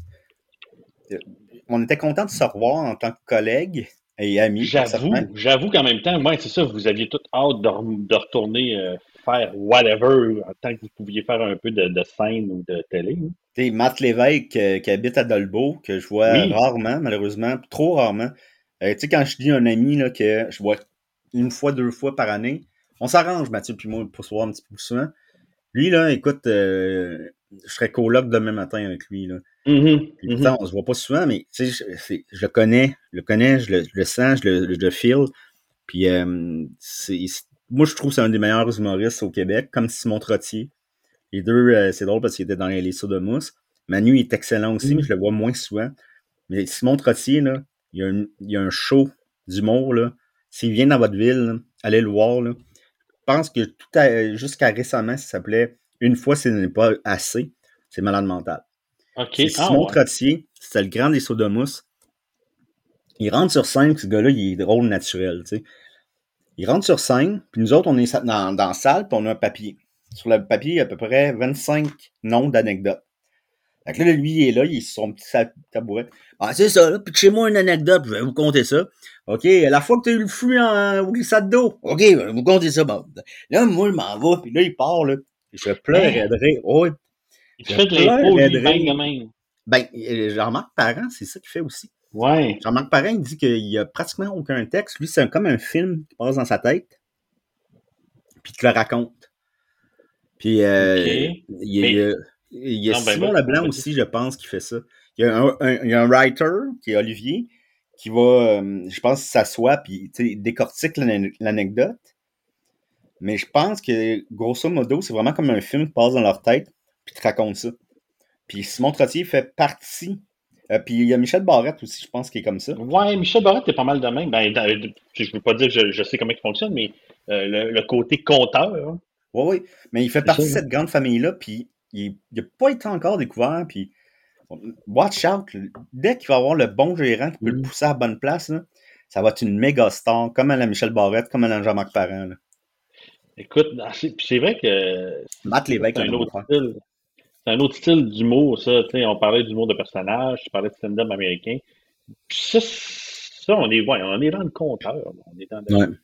On était content de se revoir en tant que collègues et amis. J'avoue, j'avoue qu'en même temps, moi, c'est ça, vous aviez tout hâte de, de retourner faire whatever en tant que vous pouviez faire un peu de, scène ou de télé. Hein. Matt Lévesque euh, qui habite à Dolbeau, que je vois rarement, malheureusement, trop rarement. Euh, tu sais, quand je dis un ami là, que je vois une fois, deux fois par année, on s'arrange, Mathieu puis moi, pour se voir un petit peu plus souvent. Lui, là, écoute, euh, je serais coloc demain matin avec lui. Là. Mm-hmm, mm-hmm. on se voit pas souvent, mais je, je le connais, je le connais, je le, sens, je le, je le feel. Puis c'est moi, je trouve que c'est un des meilleurs humoristes au Québec, comme Simon Trottier. Les deux, euh, c'est drôle parce qu'il était dans les sauts de mousse. Manu est excellent aussi, mais mm. je le vois moins souvent. Mais Simon Trottier, là, il y a un, il y a un show d'humour, là. S'il vient dans votre ville, allez le voir, là. Je pense que tout jusqu'à récemment, ça s'appelait Une fois, ce n'est pas assez. C'est malade mental. Okay. Ah, Simon Trottier, c'était le grand des sauts de mousse. Il rentre sur scène, ce gars-là, il est drôle naturel, tu sais. Il rentre sur scène, puis nous autres, on est dans, dans la salle, puis on a un papier. Sur le papier, il y a à peu près 25 noms d'anecdotes. Fait que là, lui, il est là, il est sur son petit tabouret. Ah, c'est ça, là, puis chez moi une anecdote, je vais vous compter ça. OK, la fois que tu as eu le flux en glissade d'eau. OK, je vais vous compter ça. Bon. Là, moi, je m'en vais, puis là, il part, là. Je pleurerai. Oh, il fait de lui, même. Ben, euh, Jean-Marc Parent, c'est ça qu'il fait aussi. Ouais. Jean-Marc Parrain dit qu'il n'y a pratiquement aucun texte. Lui, c'est comme un film qui passe dans sa tête, puis qui le raconte. Puis euh, il, il y a ben, Simon Leblanc aussi, je pense, qui fait ça. Il y a un, il y a un writer, qui est Olivier, qui va, euh, je pense, s'assoit puis décortique l'anecdote. Mais je pense que, grosso modo, c'est vraiment comme un film qui passe dans leur tête, puis te raconte ça. Puis Simon Trottier fait partie euh, puis il y a Michel Barrette aussi, je pense, qui est comme ça. Ouais, Michel Barrette est pas mal de même. Ben, je ne veux pas dire que je, sais comment il fonctionne, mais euh, le, côté compteur. Hein. Oui, oui. Mais il fait partie de cette grande famille-là, puis il n'a pas été encore découvert. Puis watch out. Dès qu'il va avoir le bon gérant qui peut le mm. pousser à la bonne place, ça va être une méga star, comme à la Michel Barrette, comme à la Jean-Marc Parent. Écoute, c'est vrai que. Matt Lévesque, un autre style c'est un autre style d'humour, ça. On parlait d'humour de personnage, tu parlais de stand-up américain. ça, ça, on est, ouais, on est dans le compteur. On est dans, le,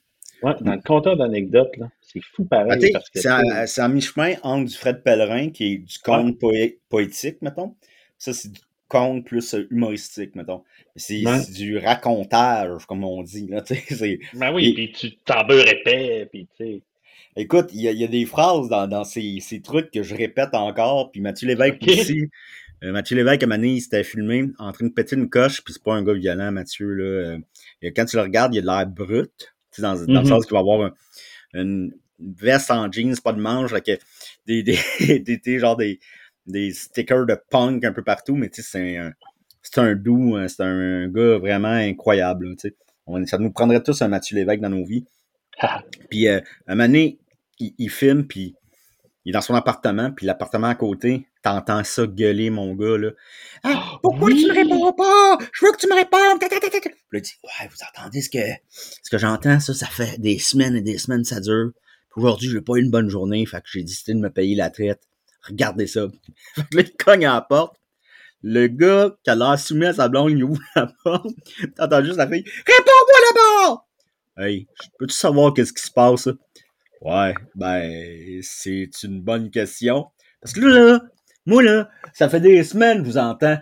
ouais. dans le compteur d'anecdotes. C'est fou pareil. Ben, c'est à, mi-chemin entre du Fred Pellerin, qui est du conte poétique, mettons. Ça, c'est du conte plus euh, humoristique, mettons. C'est du racontage, comme on dit. Là, ben oui, puis tu t'en épais, puis tu sais. Écoute, il y, a des phrases dans, ces, trucs que je répète encore, puis Mathieu Lévesque aussi. Euh, Mathieu Lévesque, à Mané, il s'était filmé en train de péter une coche, puis c'est pas un gars violent, Mathieu. Là. Euh, quand tu le regardes, il a de l'air brut, dans, dans le mm-hmm. sens qu'il va avoir une veste en jeans, pas de manche, avec des, des, des, genre des, des stickers de punk un peu partout, mais tu sais, c'est un, c'est un doux, hein, c'est un, gars vraiment incroyable, tu sais. ça nous prendrait tous un Mathieu Lévesque dans nos vies. puis, euh, un moment donné, il, filme, puis il est dans son appartement, puis l'appartement à côté, t'entends ça gueuler, mon gars, là. Ah, pourquoi tu me réponds pas? Je veux que tu me répondes! Puis il dit, ouais, vous entendez ce que, ce que j'entends, ça, ça fait des semaines et des semaines, ça dure. Aujourd'hui, j'ai pas eu une bonne journée, fait que j'ai décidé de me payer la traite. Regardez ça. Fait que là, il cogne à la porte. Le gars qui a l'air soumis à sa blonde, il ouvre la porte. T'entends juste la fille. Réponds-moi là-bas! Hey, peux-tu savoir qu'est-ce qui se passe? Ouais, ben, c'est une bonne question. Parce que là, moi, là, ça fait des semaines que je vous entends.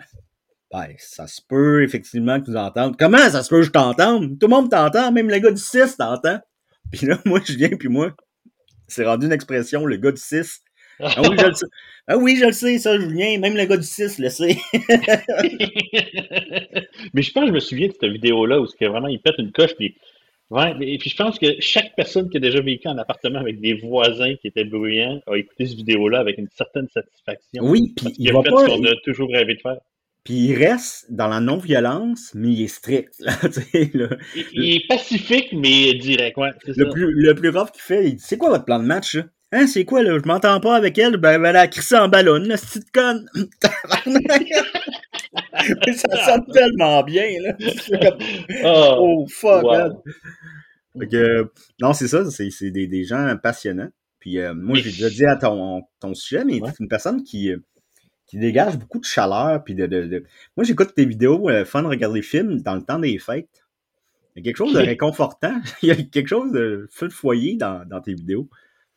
Ben, ça se peut, effectivement, que vous entendez. Comment ça se peut que je t'entende? Tout le monde t'entend, même le gars du 6 t'entend. Puis là, moi, je viens, puis moi, c'est rendu une expression, le gars du 6. Ah oui, je le sais. Ah oui, je le sais, ça, Julien. Même le gars du 6 le sait. Mais je pense que je me souviens de cette vidéo-là où vraiment il pète une coche, puis Ouais, et puis je pense que chaque personne qui a déjà vécu en appartement avec des voisins qui étaient bruyants a écouté cette vidéo-là avec une certaine satisfaction. Oui, puis il, va fait pas... ce qu'on a toujours rêvé de faire. Puis il reste dans la non-violence, mais il est strict. Là, il, est pacifique, mais direct. Ouais, le, Plus, le plus grave qu'il fait, il dit C'est quoi votre plan de match là? Hein, c'est quoi là? Je m'entends pas avec elle, ben elle a crissé en ballon, là, petite conne. ça sonne tellement bien, là. oh, oh, fuck, non, c'est ça, c'est des, des, gens passionnants. Puis euh, moi, j'ai déjà dit à ton, ton sujet, mais c'est une personne qui, euh, qui dégage beaucoup de chaleur. Puis de, Moi, j'écoute tes vidéos, euh, fun de regarder des films dans le temps des fêtes. Il y a quelque chose de réconfortant. Il y a quelque chose de feu de foyer dans, dans tes vidéos.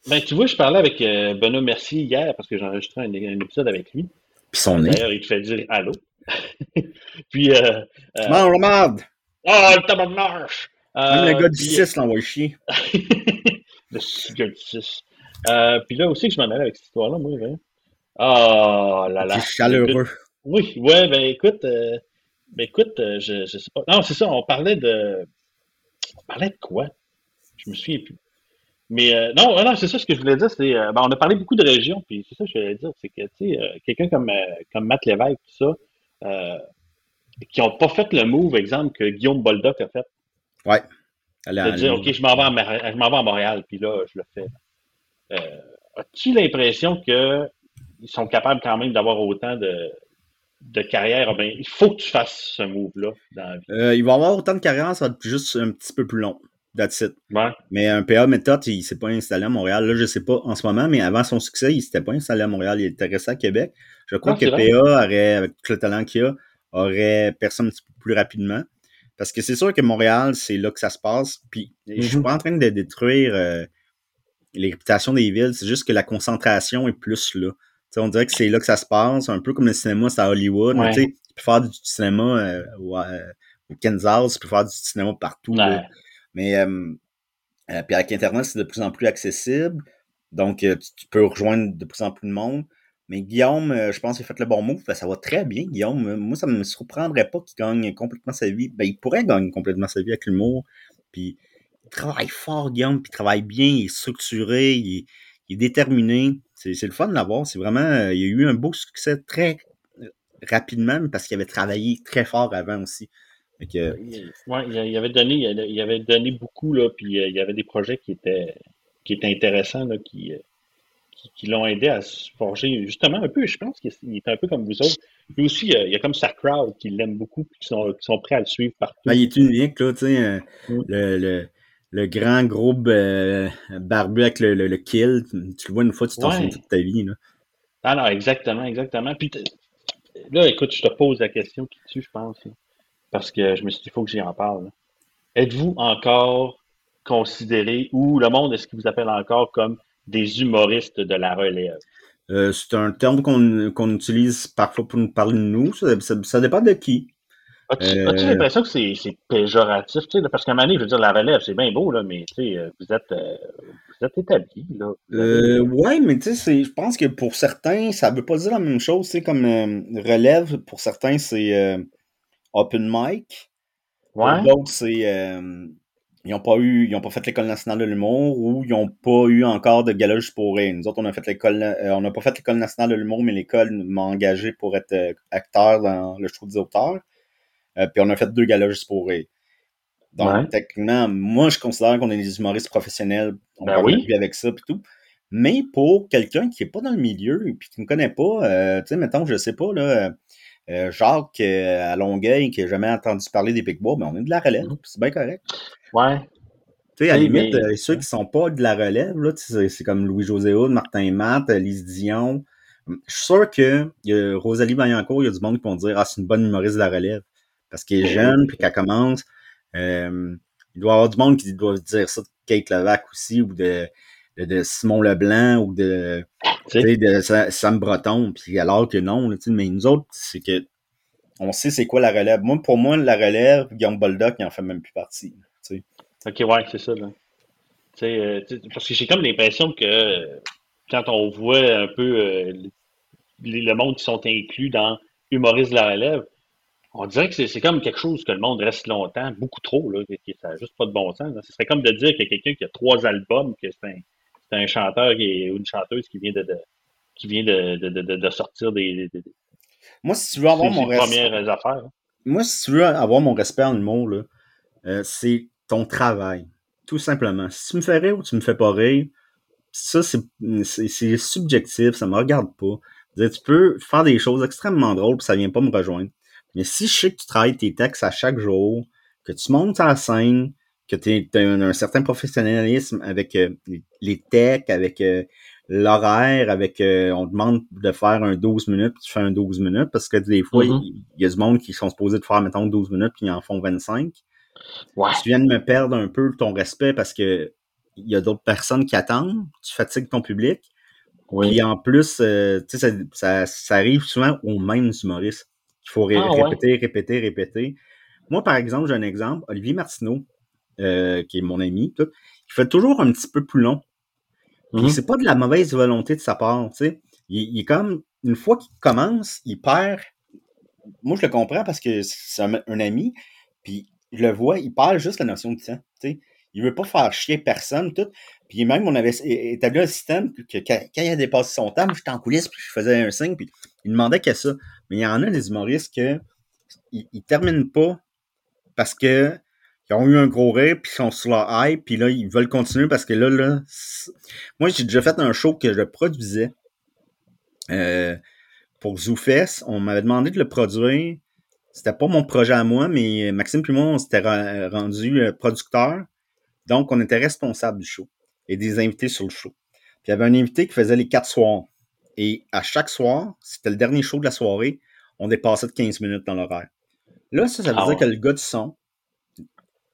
Ben, tu vois, je parlais avec Benoît Mercier hier parce que j'ai enregistré un, épisode avec lui. Puis son nez. D'ailleurs, il te fait dire allô. puis. Euh, euh, marde! Ah, oh, le tabac de marche! Même le gars du 6 l'envoie chier. le gars du 6. Euh, puis là aussi que je m'en allais avec cette histoire-là, moi. Ben. Oh là là. C'est chaleureux. Oui, ouais, ben écoute, euh, ben écoute, je, je sais pas. Non, c'est ça, on parlait de. On parlait de quoi? Je me souviens plus. Mais euh, non, non c'est ça ce que je voulais dire. C'est, euh, ben, on a parlé beaucoup de régions, puis c'est ça que je voulais dire. C'est que, tu sais, euh, quelqu'un comme, comme Matt Lévesque, tout ça, qui n'ont pas fait le move, exemple, que Guillaume Boldoc a fait. Ouais. De dire, OK, je m'en, vais à, je m'en vais à Montréal, puis là, je le fais. as-tu l'impression qu'ils sont capables quand même d'avoir autant de, de carrière? Ben, il faut que tu fasses ce move-là dans la vie. ils vont avoir autant de carrière, ça va être juste un petit peu plus long. That's it. Mais un PA Méthode, il s'est pas installé à Montréal. Là, je sais pas en ce moment, mais avant son succès, il s'était pas installé à Montréal. Il était resté à Québec. Je crois que PA aurait, avec tout le talent qu'il a, aurait personne un petit peu plus rapidement. Parce que c'est sûr que Montréal, c'est là que ça se passe. Puis je suis mhm. pas en train de détruire euh, les réputations des villes. C'est juste que la concentration est plus là. On dirait que c'est là que ça se passe. Un peu comme le cinéma, c'est à Hollywood. tu peux faire du cinéma euh, euh, au, Kansas, tu peux faire du cinéma partout. Mais euh, puis avec Internet, c'est de plus en plus accessible. Donc, tu, peux rejoindre de plus en plus de monde. Mais Guillaume, je pense qu'il a fait le bon move. ça va très bien, Guillaume. Moi, ça ne me surprendrait pas qu'il gagne complètement sa vie. Ben, il pourrait gagner complètement sa vie avec l'humour. Puis il travaille fort, Guillaume, puis il travaille bien, il est structuré, il est, déterminé. C'est le fun de l'avoir. C'est vraiment. il a eu un beau succès très rapidement parce qu'il avait travaillé très fort avant aussi. Oui, il avait donné, il avait donné beaucoup, là, puis euh, il y avait des projets qui étaient, qui étaient intéressants, là, qui, euh, qui, l'ont aidé à se forger justement un peu. Je pense qu'il est un peu comme vous autres. Puis aussi, il y a comme sa crowd qui l'aime beaucoup et qui sont, qui sont prêts à le suivre partout. Ben, il est unique, là, tu sais, euh, mm. le, le, le, grand gros barbu avec le, le, kill. Tu le vois une fois, tu t'en souviens toute ta vie. Là. Ah non, exactement, exactement. Puis là, écoute, je te pose la question qui tue, je pense parce que je me suis dit, il faut que j'y en parle. Êtes-vous encore considérés, ou le monde, est-ce qu'il vous appelle encore comme des humoristes de la relève? Euh, c'est un terme qu'on utilise parfois pour nous parler de nous. Ça, dépend de qui. As-tu euh, l'impression que c'est péjoratif? Parce qu'à un moment donné, je veux dire, la relève, c'est bien beau, là, mais euh, vous êtes, vous êtes établi. Là. oui, mais je pense que pour certains, ça ne veut pas dire la même chose. Comme relève, pour certains, c'est open mic. Pour d'autres, c'est ils n'ont pas eu, ils ont pas fait l'école nationale de l'humour ou ils n'ont pas eu encore de gala pour rire. Nous autres, on a fait l'école, euh, on n'a pas fait l'école nationale de l'humour, mais l'école m'a engagé pour être euh, acteur dans le show des auteurs. Euh, puis on a fait deux galas juste pour rire. Donc, techniquement, moi, je considère qu'on est des humoristes professionnels. On ben oui. avec ça et tout. Mais pour quelqu'un qui n'est pas dans le milieu et qui ne me connaît pas, tu sais, mettons, je sais pas, là, Jacques à Longueuil, qui n'a jamais entendu parler des Pic-Bois, mais ben, on est de la relève, mm-hmm. c'est bien correct. Ouais. Tu sais, à la limite, euh, ceux qui sont pas de la relève, là, c'est comme Louis-José Houd, Martin Matt, euh, Lise Dion. Je suis sûr que y a Rosalie Vaillancourt, il y a du monde qui vont dire Ah, c'est une bonne humoriste de la relève. Parce qu'elle est ben jeune, puis qu'elle commence. Euh, il doit y avoir du monde qui doit dire ça de Kate Levac aussi, ou de, de, Simon Leblanc, ou de, de Sam Breton. Puis alors que non, mais nous autres, c'est que on sait c'est quoi la relève. Moi, pour moi, la relève, Guillaume Boldoc, il en fait même plus partie. Ok, ouais, c'est ça. Là. Euh, parce que j'ai comme l'impression que quand on voit un peu euh, le monde qui sont inclus dans Humoriste de la relève, on dirait que c'est comme quelque chose que le monde reste longtemps, beaucoup trop, là, ça n'a juste pas de bon sens. Ce serait comme de dire que quelqu'un qui a trois albums, que c'est un, un, chanteur ou une chanteuse qui vient de, qui vient de, sortir des, Moi, si tu veux avoir mon respect. affaires. Moi, si tu veux avoir mon respect en humour, euh, c'est ton travail. Tout simplement. Si tu me fais rire ou tu me fais pas rire, ça, c'est subjectif, ça me regarde pas. Tu peux faire des choses extrêmement drôles, puis ça vient pas me rejoindre. Mais si je sais que tu travailles tes textes à chaque jour, que tu montes à la scène, que tu as un, certain professionnalisme avec euh, les techs, avec euh, l'horaire, avec on demande de faire un 12 minutes, puis tu fais un 12 minutes, parce que des fois, mm-hmm. il y, a du monde qui sont supposés de faire, mettons, 12 minutes, puis ils en font 25. Tu viens de me perdre un peu ton respect parce que il y a d'autres personnes qui attendent, tu fatigues ton public. Oui. Et en plus, euh, ça, ça, ça, arrive souvent aux mêmes humoristes. Il faut ah, répéter, répéter, répéter. Moi, par exemple, j'ai un exemple. Olivier Martineau, euh, qui est mon ami, tout, il fait toujours un petit peu plus long. Mm c'est pas de la mauvaise volonté de sa part. Il, il est comme, une fois qu'il commence, il perd. Moi, je le comprends parce que c'est un, un, ami. Puis je le vois, il parle juste la notion de temps. sais. Il veut pas faire chier personne, tout. Puis même, on avait établi un système que quand, il a dépassé son temps, j'étais en coulisses, puis je faisais un signe, puis il demandait que ça. Mais il y en a des humoristes que ils, terminent pas parce que ils ont eu un gros rire, puis ils sont sur leur hype, puis là, ils veulent continuer parce que là, là, moi, j'ai déjà fait un show que je produisais euh, pour ZooFest. On m'avait demandé de le produire c'était pas mon projet à moi, mais Maxime et moi, on s'était rendu euh, producteur. Donc, on était responsable du show et des invités sur le show. Puis il y avait un invité qui faisait les quatre soirs. Et à chaque soir, c'était le dernier show de la soirée, on dépassait de 15 minutes dans l'horaire. Là, ça, ça veut ah dire que le gars du son,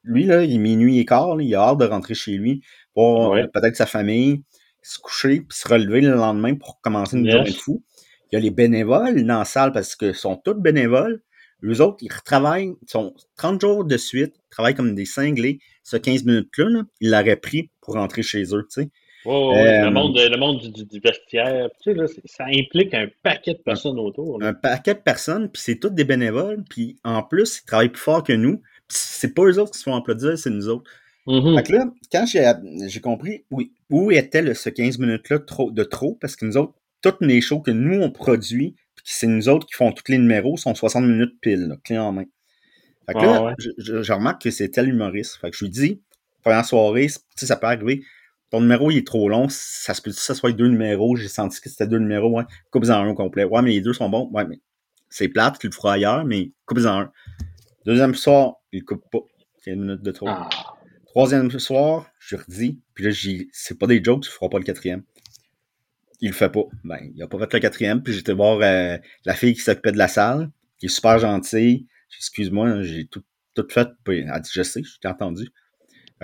lui, là, il est minuit et quart, il a hâte de rentrer chez lui, pour euh, peut-être sa famille, se coucher, puis se relever le lendemain pour commencer une journée de fou. Il y a les bénévoles dans la salle parce que sont tous bénévoles. Les autres, ils retravaillent, ils sont 30 jours de suite, ils travaillent comme des cinglés. Ce 15 minutes-là, ils l'auraient pris pour rentrer chez eux, tu sais. Oh, le monde, le monde du, vestiaire, tu sais, ça implique un paquet de personnes autour. Un paquet de personnes, puis c'est tous des bénévoles, puis en plus, ils travaillent plus fort que nous. Puis c'est pas eux autres qui se font applaudir, c'est nous autres. Mm-hmm. Fait que là, quand j'ai compris oui, où était ce 15 minutes-là de trop, parce que nous autres, toutes les shows que nous, on produit, c'est nous autres qui font tous les numéros, sont 60 minutes pile, là, clé en main. Fait que là, je, remarque que c'est tel humoriste. Fait que je lui dis, première soirée, ça peut arriver, ton numéro il est trop long, ça se peut que ça soit deux numéros, j'ai senti que c'était deux numéros, ouais, coupe-en un complet. Ouais, mais les deux sont bons, ouais, mais c'est plate, tu le feras ailleurs, mais coupe-en un. Deuxième soir, il coupe pas, 15 minutes de trop. Ah. Troisième soir, je redis, puis là, c'est pas des jokes, tu feras pas le quatrième il le fait pas. Ben, il a pas fait le quatrième. Puis j'étais voir euh, la fille qui s'occupait de la salle, qui est super gentille. Excuse-moi, j'ai tout, tout fait. Elle dit, je sais, je t'ai entendu.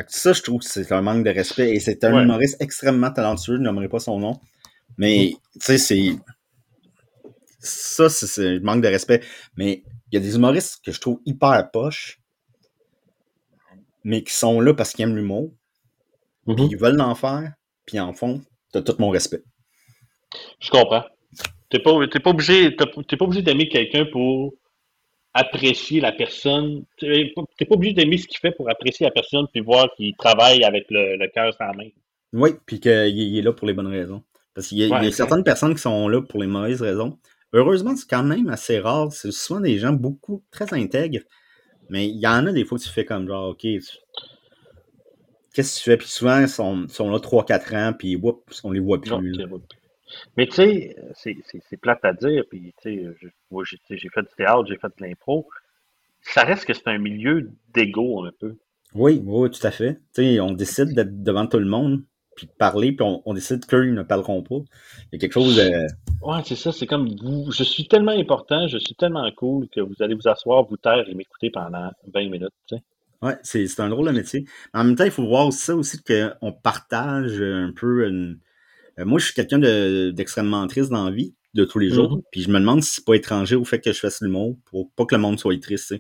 Ça, je trouve que c'est un manque de respect. Et c'est un humoriste extrêmement talentueux, je nommerai pas son nom. Mais, tu sais, c'est. Ça, c'est un manque de respect. Mais il y a des humoristes que je trouve hyper poches, mais qui sont là parce qu'ils aiment l'humour. Puis mm-hmm. ils veulent l'en faire, puis en fond, t'as tout mon respect. Je comprends. T'es pas, pas obligé, pas obligé d'aimer quelqu'un pour apprécier la personne. T'es pas obligé d'aimer ce qu'il fait pour apprécier la personne puis voir qu'il travaille avec le, le cœur sans main. Oui, puis qu'il est là pour les bonnes raisons. Parce qu'il y a, certaines personnes qui sont là pour les mauvaises raisons. Heureusement, c'est quand même assez rare. C'est souvent des gens beaucoup très intègres. Mais il y en a des fois que tu fais comme genre, OK, qu'est-ce que tu fais? Puis souvent, ils sont, sont là 3-4 ans, puis oups, on les voit plus. Mais tu sais, c'est plate à dire, puis tu sais, moi j'ai fait du théâtre, j'ai fait de l'impro. Ça reste que c'est un milieu d'ego un peu. Oui, oui, tout à fait. Tu sais, on décide d'être devant tout le monde, puis de parler, puis on, décide qu'ils ne parleront pas. Il y a quelque chose de... Ouais, c'est ça, c'est comme vous, je suis tellement important, je suis tellement cool que vous allez vous asseoir, vous taire et m'écouter pendant 20 minutes, tu sais. Ouais, c'est un drôle de métier. en même temps, il faut voir ça aussi qu'on partage un peu une, euh, moi, je suis quelqu'un d'extrêmement triste dans la vie, de tous les jours. Mm-hmm. Puis je me demande si c'est pas étranger au fait que je fasse l'humour pour pas que le monde soit triste.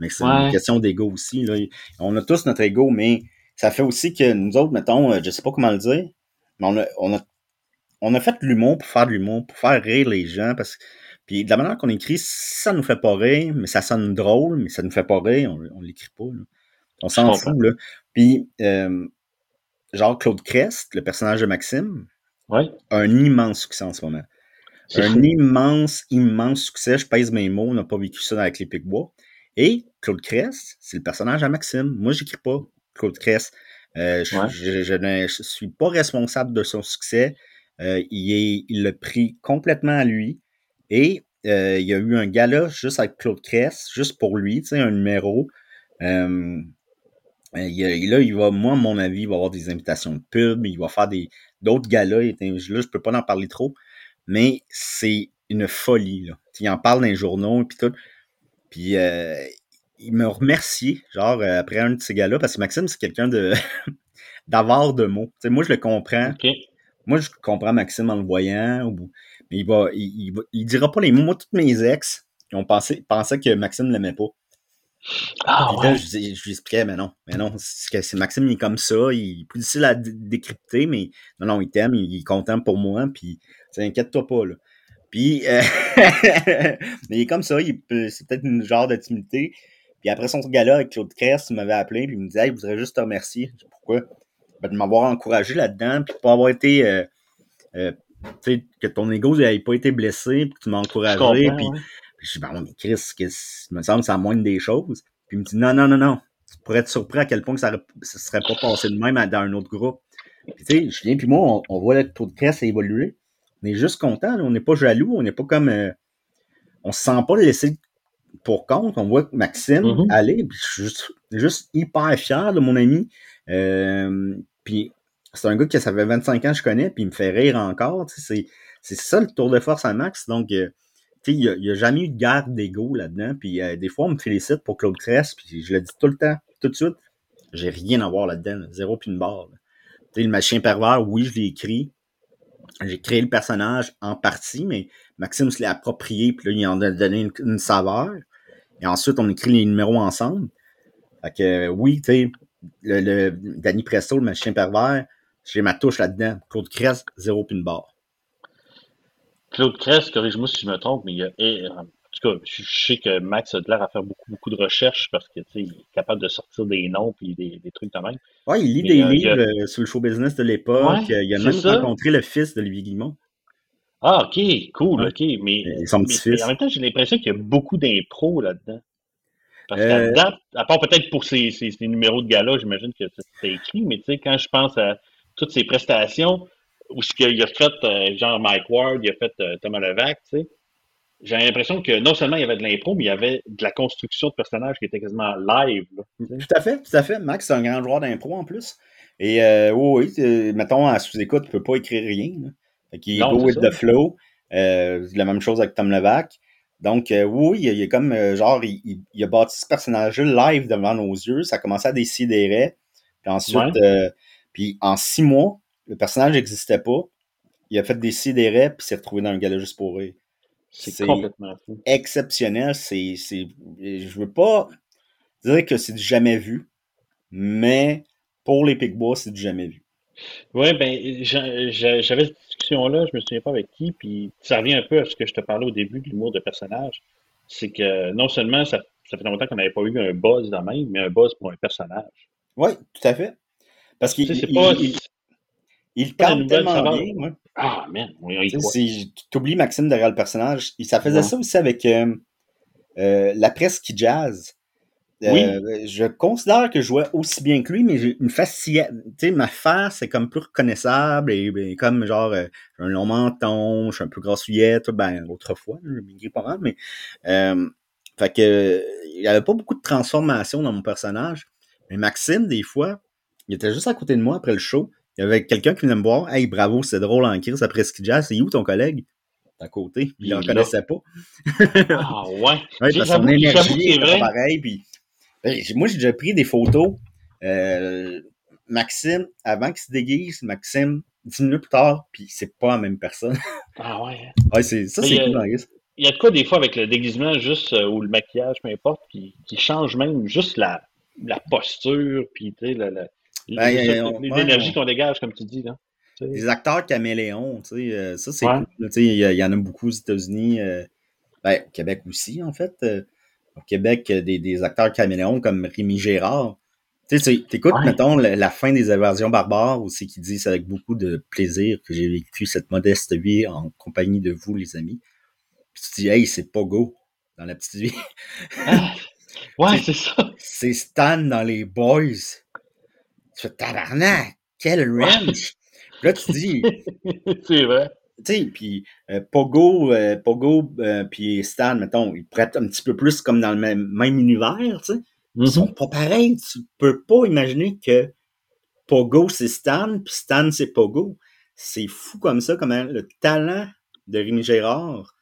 Mais c'est une question d'ego aussi. Là. On a tous notre ego, mais ça fait aussi que nous autres, mettons, euh, je sais pas comment le dire, mais on a, on a, on a fait l'humour pour faire de l'humour, pour faire rire les gens. Parce que, puis de la manière qu'on écrit, ça nous fait pas rire, mais ça sonne drôle, mais ça nous fait pas rire, on, on l'écrit pas. On s'en fout. Là. Puis, euh, genre Claude Crest, le personnage de Maxime, un immense succès en ce moment. Un immense, immense succès. Je pèse mes mots, on n'a pas vécu ça avec les Picbois. Et Claude Cress, c'est le personnage à Maxime. Moi, j'écris pas Claude Cress. Euh, je, ne suis pas responsable de son succès. Euh, il, il l'a pris complètement à lui. Et euh, il y a eu un gala juste avec Claude Cress, juste pour lui, tu sais, un numéro. Il, là, il va, moi, à mon avis, il va avoir des invitations de pub, il va faire des d'autres galas. Là, je peux pas en parler trop, mais c'est une folie. Là. Il en parle dans les journaux puis tout. Puis euh, il me remercie, genre, euh, après un de ces gars-là, parce que Maxime, c'est quelqu'un de d'avare de mots. moi, je le comprends. Moi, je comprends Maxime en le voyant, mais il va, il, il, dira pas les mots. Moi, toutes mes ex, ils ont pensé, pensaient que Maxime ne l'aimait pas. Ah, ouais. je, je, lui expliquais, mais non, mais non, c'est Maxime, il est comme ça, il est plus difficile à décrypter, mais non, non, il t'aime, il, est content pour moi, puis inquiète-toi pas, là. Puis, euh, mais il est comme ça, c'est peut-être une genre de timidité. Puis après son gala avec Claude Crest, il m'avait appelé, puis il me disait, hey, je voudrais juste te remercier. Pourquoi? Ben, de m'avoir encouragé là-dedans, puis de pas avoir été, euh, euh, tu sais, que ton ego n'ait pas été blessé, puis que tu m'as encouragé, puis je dis, ben, mais Chris, il me semble que ça moindre des choses. Puis il me dit, non, non, non, non. Tu pourrais être surpris à quel point ça ne serait pas passé de même dans un autre groupe. Puis tu sais, Julien puis moi, on, voit le taux de caisse évoluer. On est juste content, on n'est pas jaloux, on n'est pas comme. Euh, on se sent pas laissé pour compte. On voit Maxime mm-hmm. aller, puis je suis juste, hyper fier de mon ami. Euh, puis c'est un gars que ça fait 25 ans que je connais, puis il me fait rire encore. C'est ça le tour de force à Max. Donc, euh, il n'y a, jamais eu de guerre d'ego là-dedans. Puis euh, des fois, on me félicite pour Claude Cress, puis je le dis tout le temps, tout de suite, j'ai rien à voir là-dedans, zéro puis une barre. le machin pervers, oui, je l'ai écrit. J'ai créé le personnage en partie, mais Maxime se l'est approprié, puis là, il en a donné une, saveur. Et ensuite, on écrit les numéros ensemble. Fait que oui, tu le, le, Danny Presto, le machin pervers, j'ai ma touche là-dedans. Claude Cress, zéro puis une barre. Claude Cress, corrige-moi si je me trompe, mais il y a, en tout cas, je sais que Max a l'air à faire beaucoup, beaucoup de recherches parce que il est capable de sortir des noms et des, des trucs quand même. Oui, il lit des livres euh, sur le show business de l'époque. il a même rencontré le fils d'Olivier Guimont. Ah, ok, cool, ok. Mais, son petit-fils. En même temps, j'ai l'impression qu'il y a beaucoup d'impro là-dedans. Parce qu'à euh, date, à part peut-être pour ces, ces, numéros de gala, j'imagine que c'est écrit, mais tu sais, quand je pense à toutes ces prestations, ou ce qu'il a fait, euh, genre Mike Ward, il a fait euh, Thomas Levac, tu sais, j'ai l'impression que non seulement il y avait de l'impro, mais il y avait de la construction de personnages qui était quasiment live. tout à fait, tout à fait. Max, c'est un grand joueur d'impro en plus. Et euh, oui, mettons, à sous-écoute, tu peux pas écrire rien. Là. Fait est go with the flow. la même chose avec Tom Levac. Donc, oui, il, est comme, genre, il, a bâti ce personnage-là live devant nos yeux. Ça a commencé à décider. Puis ensuite, euh, puis en six mois, le personnage n'existait pas. Il a fait des sidérés puis s'est retrouvé dans un gala juste pour rire. C'est complètement fou. Exceptionnel. C'est, c'est, je veux pas dire que c'est du jamais vu, mais pour les Picbois, c'est du jamais vu. Oui, ben, j'avais cette discussion-là, je me souviens pas avec qui, puis ça revient un peu à ce que je te parlais au début de l'humour de personnage. C'est que non seulement ça, ça fait longtemps qu'on n'avait pas eu un buzz dans même, mais un buzz pour un personnage. Oui, tout à fait. Parce qu'il il, pas, il, il tellement bien. Ah, man, Tu oublies Maxime derrière le personnage. Ça faisait ça aussi avec euh, euh, la presse qui jazz. Oui. Euh, je considère que je jouais aussi bien que lui, mais j'ai une facilité. Tu sais, ma face, c'est comme plus reconnaissable et, comme genre, j'ai un long menton, je suis un peu grassouillette, ben, autrefois, je migré pas mal, mais. Euh, fait que, il n'y avait pas beaucoup de transformation dans mon personnage. Mais Maxime, des fois, il était juste à côté de moi après le show. Il y avait quelqu'un qui venait me voir. Hey, bravo, c'est drôle en crise après ce jazz. C'est où ton collègue? À côté. il ne reconnaissait pas. ah ouais. oui, parce son énergie est pareil. Puis moi, j'ai déjà pris des photos. Euh, Maxime, avant qu'il se déguise, Maxime, dix minutes plus tard, puis c'est pas la même personne. Ah ouais. ouais, c'est, ça, c'est cool, Il y a de quoi des fois avec le déguisement, juste, euh, ou le maquillage, peu importe, qui, qui change même juste la, la posture, puis tu sais, la, ben, l'énergie qu'on dégage, comme tu dis. Là. Les acteurs caméléons, tu sais, euh, ça c'est cool. Il y, y, en a beaucoup aux États-Unis, euh, ben, au Québec aussi, en fait au Québec des, des acteurs caméléons comme Rémi Gérard. Tu sais, t'écoutes, mettons, la, fin des évasions barbares aussi qui dit avec beaucoup de plaisir que j'ai vécu cette modeste vie en compagnie de vous, les amis. Puis tu dis, hey, c'est Pogo dans la petite vie. Ah, ouais, c'est ça. C'est Stan dans les Boys. Tu fais tabarnak, quel range! là, tu dis. c'est vrai tu sais, puis euh, Pogo, euh, Pogo euh, puis Stan, mettons, ils être un petit peu plus comme dans le même, même univers, tu sais. Ils sont mm-hmm. pas pareils. Tu peux pas imaginer que Pogo, c'est Stan, puis Stan, c'est Pogo. C'est fou comme ça, comme le talent de Rémi Gérard.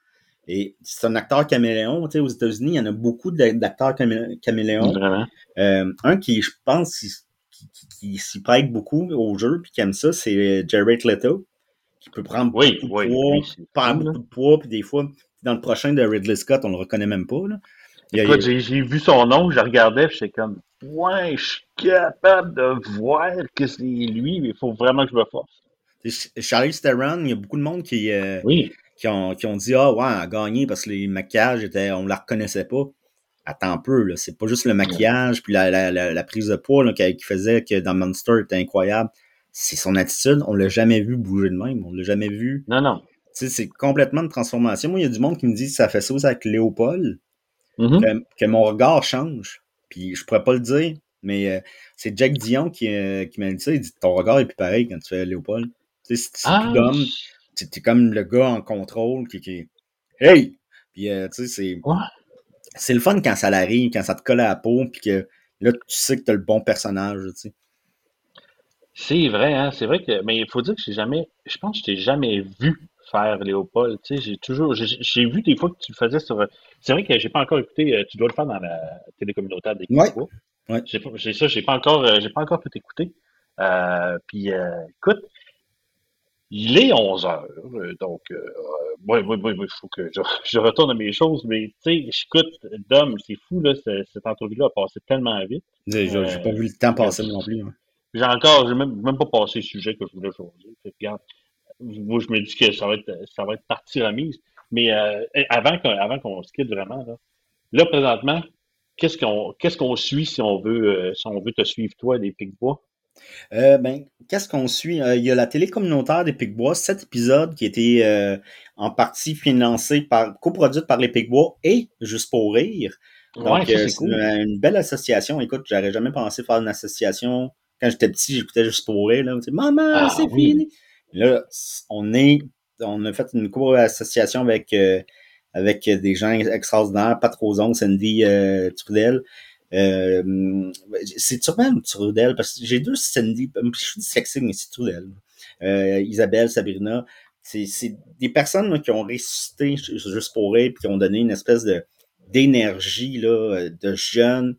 Et c'est un acteur caméléon, tu sais, aux États-Unis, il y en a beaucoup d'acteurs caméléons. un qui, je pense, qui, qui, s'y prête beaucoup au jeu, puis qui aime ça, c'est Jared Leto qui peut prendre beaucoup de poids, beaucoup de poids, puis des fois, dans le prochain de Ridley Scott, on le reconnaît même pas. Là. Écoute, j'ai vu son nom, je regardais, puis j'étais comme, ouais, je suis capable de voir que c'est lui, mais il faut vraiment que je me force. Charlie Theron, il y a beaucoup de monde qui, euh, qui, ont, qui ont dit, ah ouais, elle a gagné parce que les maquillages étaient, on la reconnaissait pas. Attends un peu, là, c'est pas juste le maquillage, puis la, la, la, prise de poids là, qui, faisait que dans Monster était incroyable c'est son attitude. On l'a jamais vu bouger de même. On l'a jamais vu. Non, non. c'est complètement de transformation. Moi, il y a du monde qui me dit que ça fait ça avec Léopold, mm-hmm. que, mon regard change. Puis je pourrais pas le dire, mais euh, c'est Jack Dion qui, euh, qui m'a dit ça. Il dit ton regard est plus pareil quand tu fais Léopold. Tu sais, c'est ah, plus Tu es comme le gars en contrôle qui, qui Hey! Puis euh, tu sais, c'est. C'est le fun quand ça l'arrive, quand ça te colle à la peau, puis que là, tu sais que tu as le bon personnage, tu sais. C'est vrai, hein, c'est vrai que, mais il faut dire que j'ai jamais, je pense que je t'ai jamais vu faire Léopold, tu sais, j'ai toujours, j'ai vu des fois que tu le faisais sur, c'est vrai que j'ai pas encore écouté, euh, tu dois le faire dans la télé communautaire des ouais. ouais. J'ai ça, j'ai pas encore, euh, j'ai pas encore tout écouté. Euh, puis, euh, écoute, il est 11 heures, donc, euh, ouais, ouais, ouais, il faut que je, je, retourne à mes choses, mais tu sais, j'écoute, Dom, c'est fou, là, cette entrevue-là a passé tellement vite. J'ai pas vu le temps passer non plus. Hein. J'ai encore, j'ai même, même pas passé le sujet que je voulais choisir. regarde, moi, je me dis que ça va être, ça va être partie remise. Mais euh, avant qu'on avant qu'on se quitte vraiment, là, là présentement, qu'est-ce qu'on qu'est-ce qu'on suit si on veut euh, si on veut te suivre toi des Picbois? Euh, ben, qu'est-ce qu'on suit? Euh, il y a la télé communautaire des Picbois, sept épisodes qui étaient euh, en partie financés par, coproduits par les Picbois et Juste pour rire. Donc, c'est cool. une, belle association. Écoute, j'aurais jamais pensé faire une association quand j'étais petit, j'écoutais juste pour rire. Là. Maman, ah, c'est fini. Là, on est, on a fait une co-association avec, euh, avec des gens extraordinaires, Pat Roson, euh, Trudel. Euh, c'est Trudel Trudel, parce que j'ai deux Cindy, je suis dyslexique, mais c'est Trudel. Euh, Isabelle, Sabrina. C'est des personnes qui ont ressuscité juste pour rire, puis qui ont donné une espèce de d'énergie là, de jeunes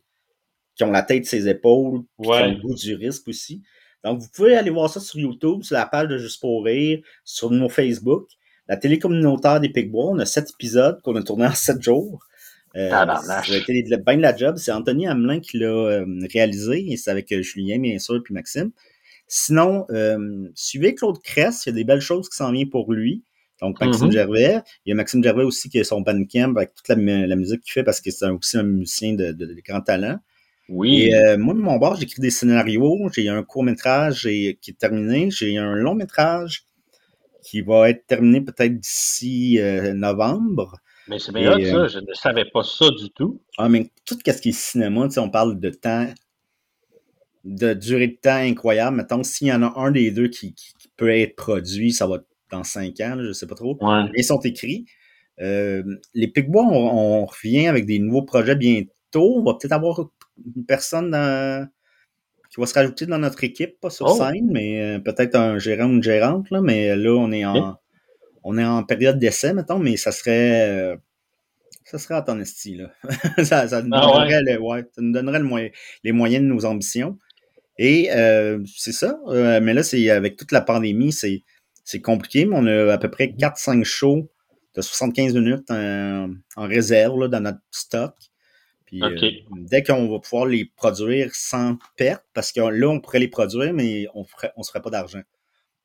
qui ont la tête de ses épaules, qui Ouais. ont le goût du risque aussi. Donc, vous pouvez aller voir ça sur YouTube, sur la page de Juste pour rire, sur nos Facebook. La télé communautaire des Pigbois, on a sept épisodes qu'on a tournés en sept jours. Euh, Tabarnache. ça a été de- bien de la job. C'est Anthony Hamelin qui l'a euh, réalisé, et c'est avec euh, Julien, bien sûr, puis Maxime. Sinon, euh, suivez Claude Cress, il y a des belles choses qui s'en viennent pour lui. Donc, Maxime Mhm. Gervais. Il y a Maxime Gervais aussi qui a son bandcamp avec toute la, mu- la musique qu'il fait parce que c'est aussi un musicien de, de, de grand talent. Oui. Et euh, moi, de mon bord, j'écris des scénarios. J'ai un court-métrage qui est terminé. J'ai un long-métrage qui va être terminé peut-être d'ici euh, novembre. Mais c'est bien et, hot, euh, ça. Je ne savais pas ça du tout. Ah, mais tout ce qui est cinéma, on parle de temps, de durée de temps incroyable. Mettons, s'il y en a un des deux qui, qui- qui peut être produit, ça va être dans cinq ans, là, je sais pas trop. Ouais. Ils sont écrits. Euh, les Picbois, on, on revient avec des nouveaux projets bientôt. On va peut-être avoir une personne dans- qui va se rajouter dans notre équipe, pas sur Oh. scène, mais euh, peut-être un gérant ou une gérante. Là, mais là, on est en. On est en période d'essai, mettons, mais ça serait. euh, ça serait à ton esti, là. ça, ça nous Ah donnerait, le- ouais, ça nous donnerait le moyen- les moyens de nos ambitions. Et euh, c'est ça. Euh, mais là, c'est avec toute la pandémie, c'est c'est compliqué, mais on a à peu près 4-5 shows de 75 minutes en, en réserve là, dans notre stock. Puis euh, dès qu'on va pouvoir les produire sans perte, parce que là, on pourrait les produire, mais on ferait, on se ferait pas d'argent.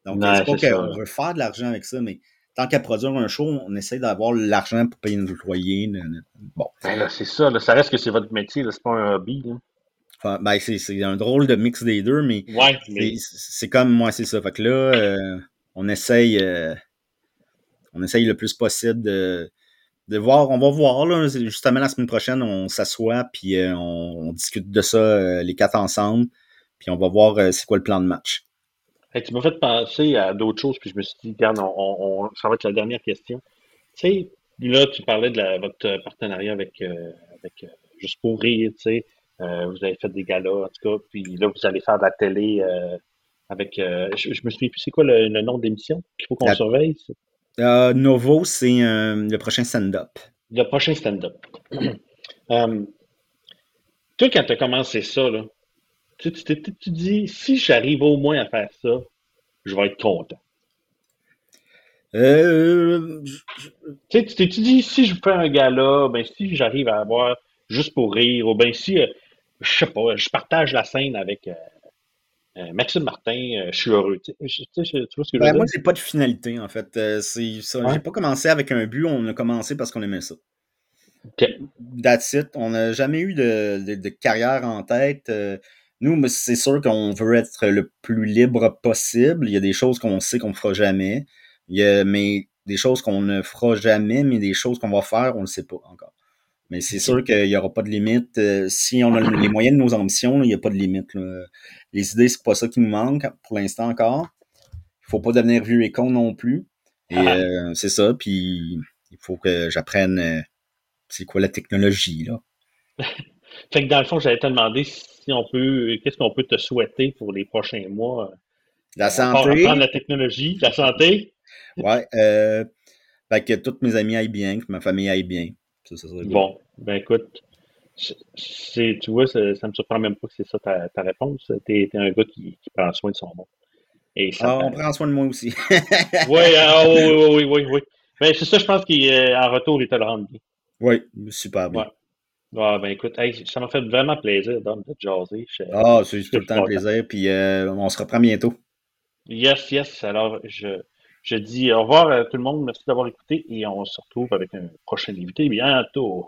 Donc, Ouais, c'est pas qu'on veut faire de l'argent avec ça, mais tant qu'à produire un show, on essaie d'avoir l'argent pour payer notre loyer. le- le- Bon, Ben là, c'est ça. Là. Ça reste que c'est votre métier. C'est pas un hobby. Là. Enfin, ben, c'est un drôle de mix des deux, mais Ouais, mais C'est- comme moi, c'est ça. Fait que là, euh, on essaye euh, on essaye le plus possible de, de voir. On va voir, là, justement la semaine prochaine, on s'assoit, puis euh, on, on discute de ça, les quatre ensemble, puis on va voir c'est quoi le plan de match. Hey, tu m'as fait penser à d'autres choses, puis je me suis dit, regarde, on, on- on- ça va être la dernière question. Tu sais, là, tu parlais de la- votre partenariat avec, euh, avec euh, Juste pour rire, tu sais. Euh, vous avez fait des galas, en tout cas, puis là, vous allez faire de la télé euh, avec. je, je me souviens plus, c'est quoi le, le nom d'émission qu'il faut qu'on La- surveille? Novo, c'est le prochain stand-up. Le prochain stand-up. Toi, quand tu as commencé ça, là, tu, tu, tu- tu dis, si j'arrive au moins à faire ça, je vais être content. Euh, je- Tu t'es tu dis, si je fais un gala, ben si j'arrive à avoir juste pour rire, ou ben si, euh, je sais pas, je partage la scène avec euh, euh, Maxime Martin, je suis heureux. Tu sais, je- tu vois ce que je ben, veux moi, j'ai pas de finalité, en fait. C'est ça. Ouais. J'ai pas commencé avec un but, on a commencé parce qu'on aimait ça. Ok. That's it. On n'a jamais eu de, de- de carrière en tête. Nous, c'est sûr qu'on veut être le plus libre possible. Il y a des choses qu'on sait qu'on ne fera jamais. Il y a, mais des choses qu'on ne fera jamais, mais des choses qu'on va faire, on ne le sait pas encore. Mais c'est sûr qu'il n'y aura pas de limite. Euh, si on a le- les moyens de nos ambitions, là, il n'y a pas de limite. là. Les idées, c'est pas ça qui nous manque pour l'instant encore. Il faut pas devenir vieux et con non plus. Et Ah. euh, c'est ça. Puis il faut que j'apprenne euh, c'est quoi la technologie, là. Fait que dans le fond, j'allais te demander si on peut, qu'est-ce qu'on peut te souhaiter pour les prochains mois? La part santé, la technologie, la santé? ouais. Euh, fait que tous mes amis aillent bien, que ma famille aille bien. Ça, ça. Bon, ben écoute, c'est, tu vois, ça, ça me surprend même pas que c'est ça ta, ta réponse. T'es, t'es un gars qui, qui prend soin de son monde. Et ça Ah, on prend soin de moi aussi. Oui, ah, oui, oui, oui, oui, oui. Ben, c'est ça, je pense qu'en retour, il te le rend bien. oui, super bien. Ouais. Ah, ben écoute, hey, ça m'a fait vraiment plaisir, Dom, de jaser. Ah, c'est tout le temps plaisir. Puis euh, on se reprend bientôt. Yes, yes. Alors, je, je dis au revoir à tout le monde. Merci d'avoir écouté et on se retrouve avec un prochain invité bientôt.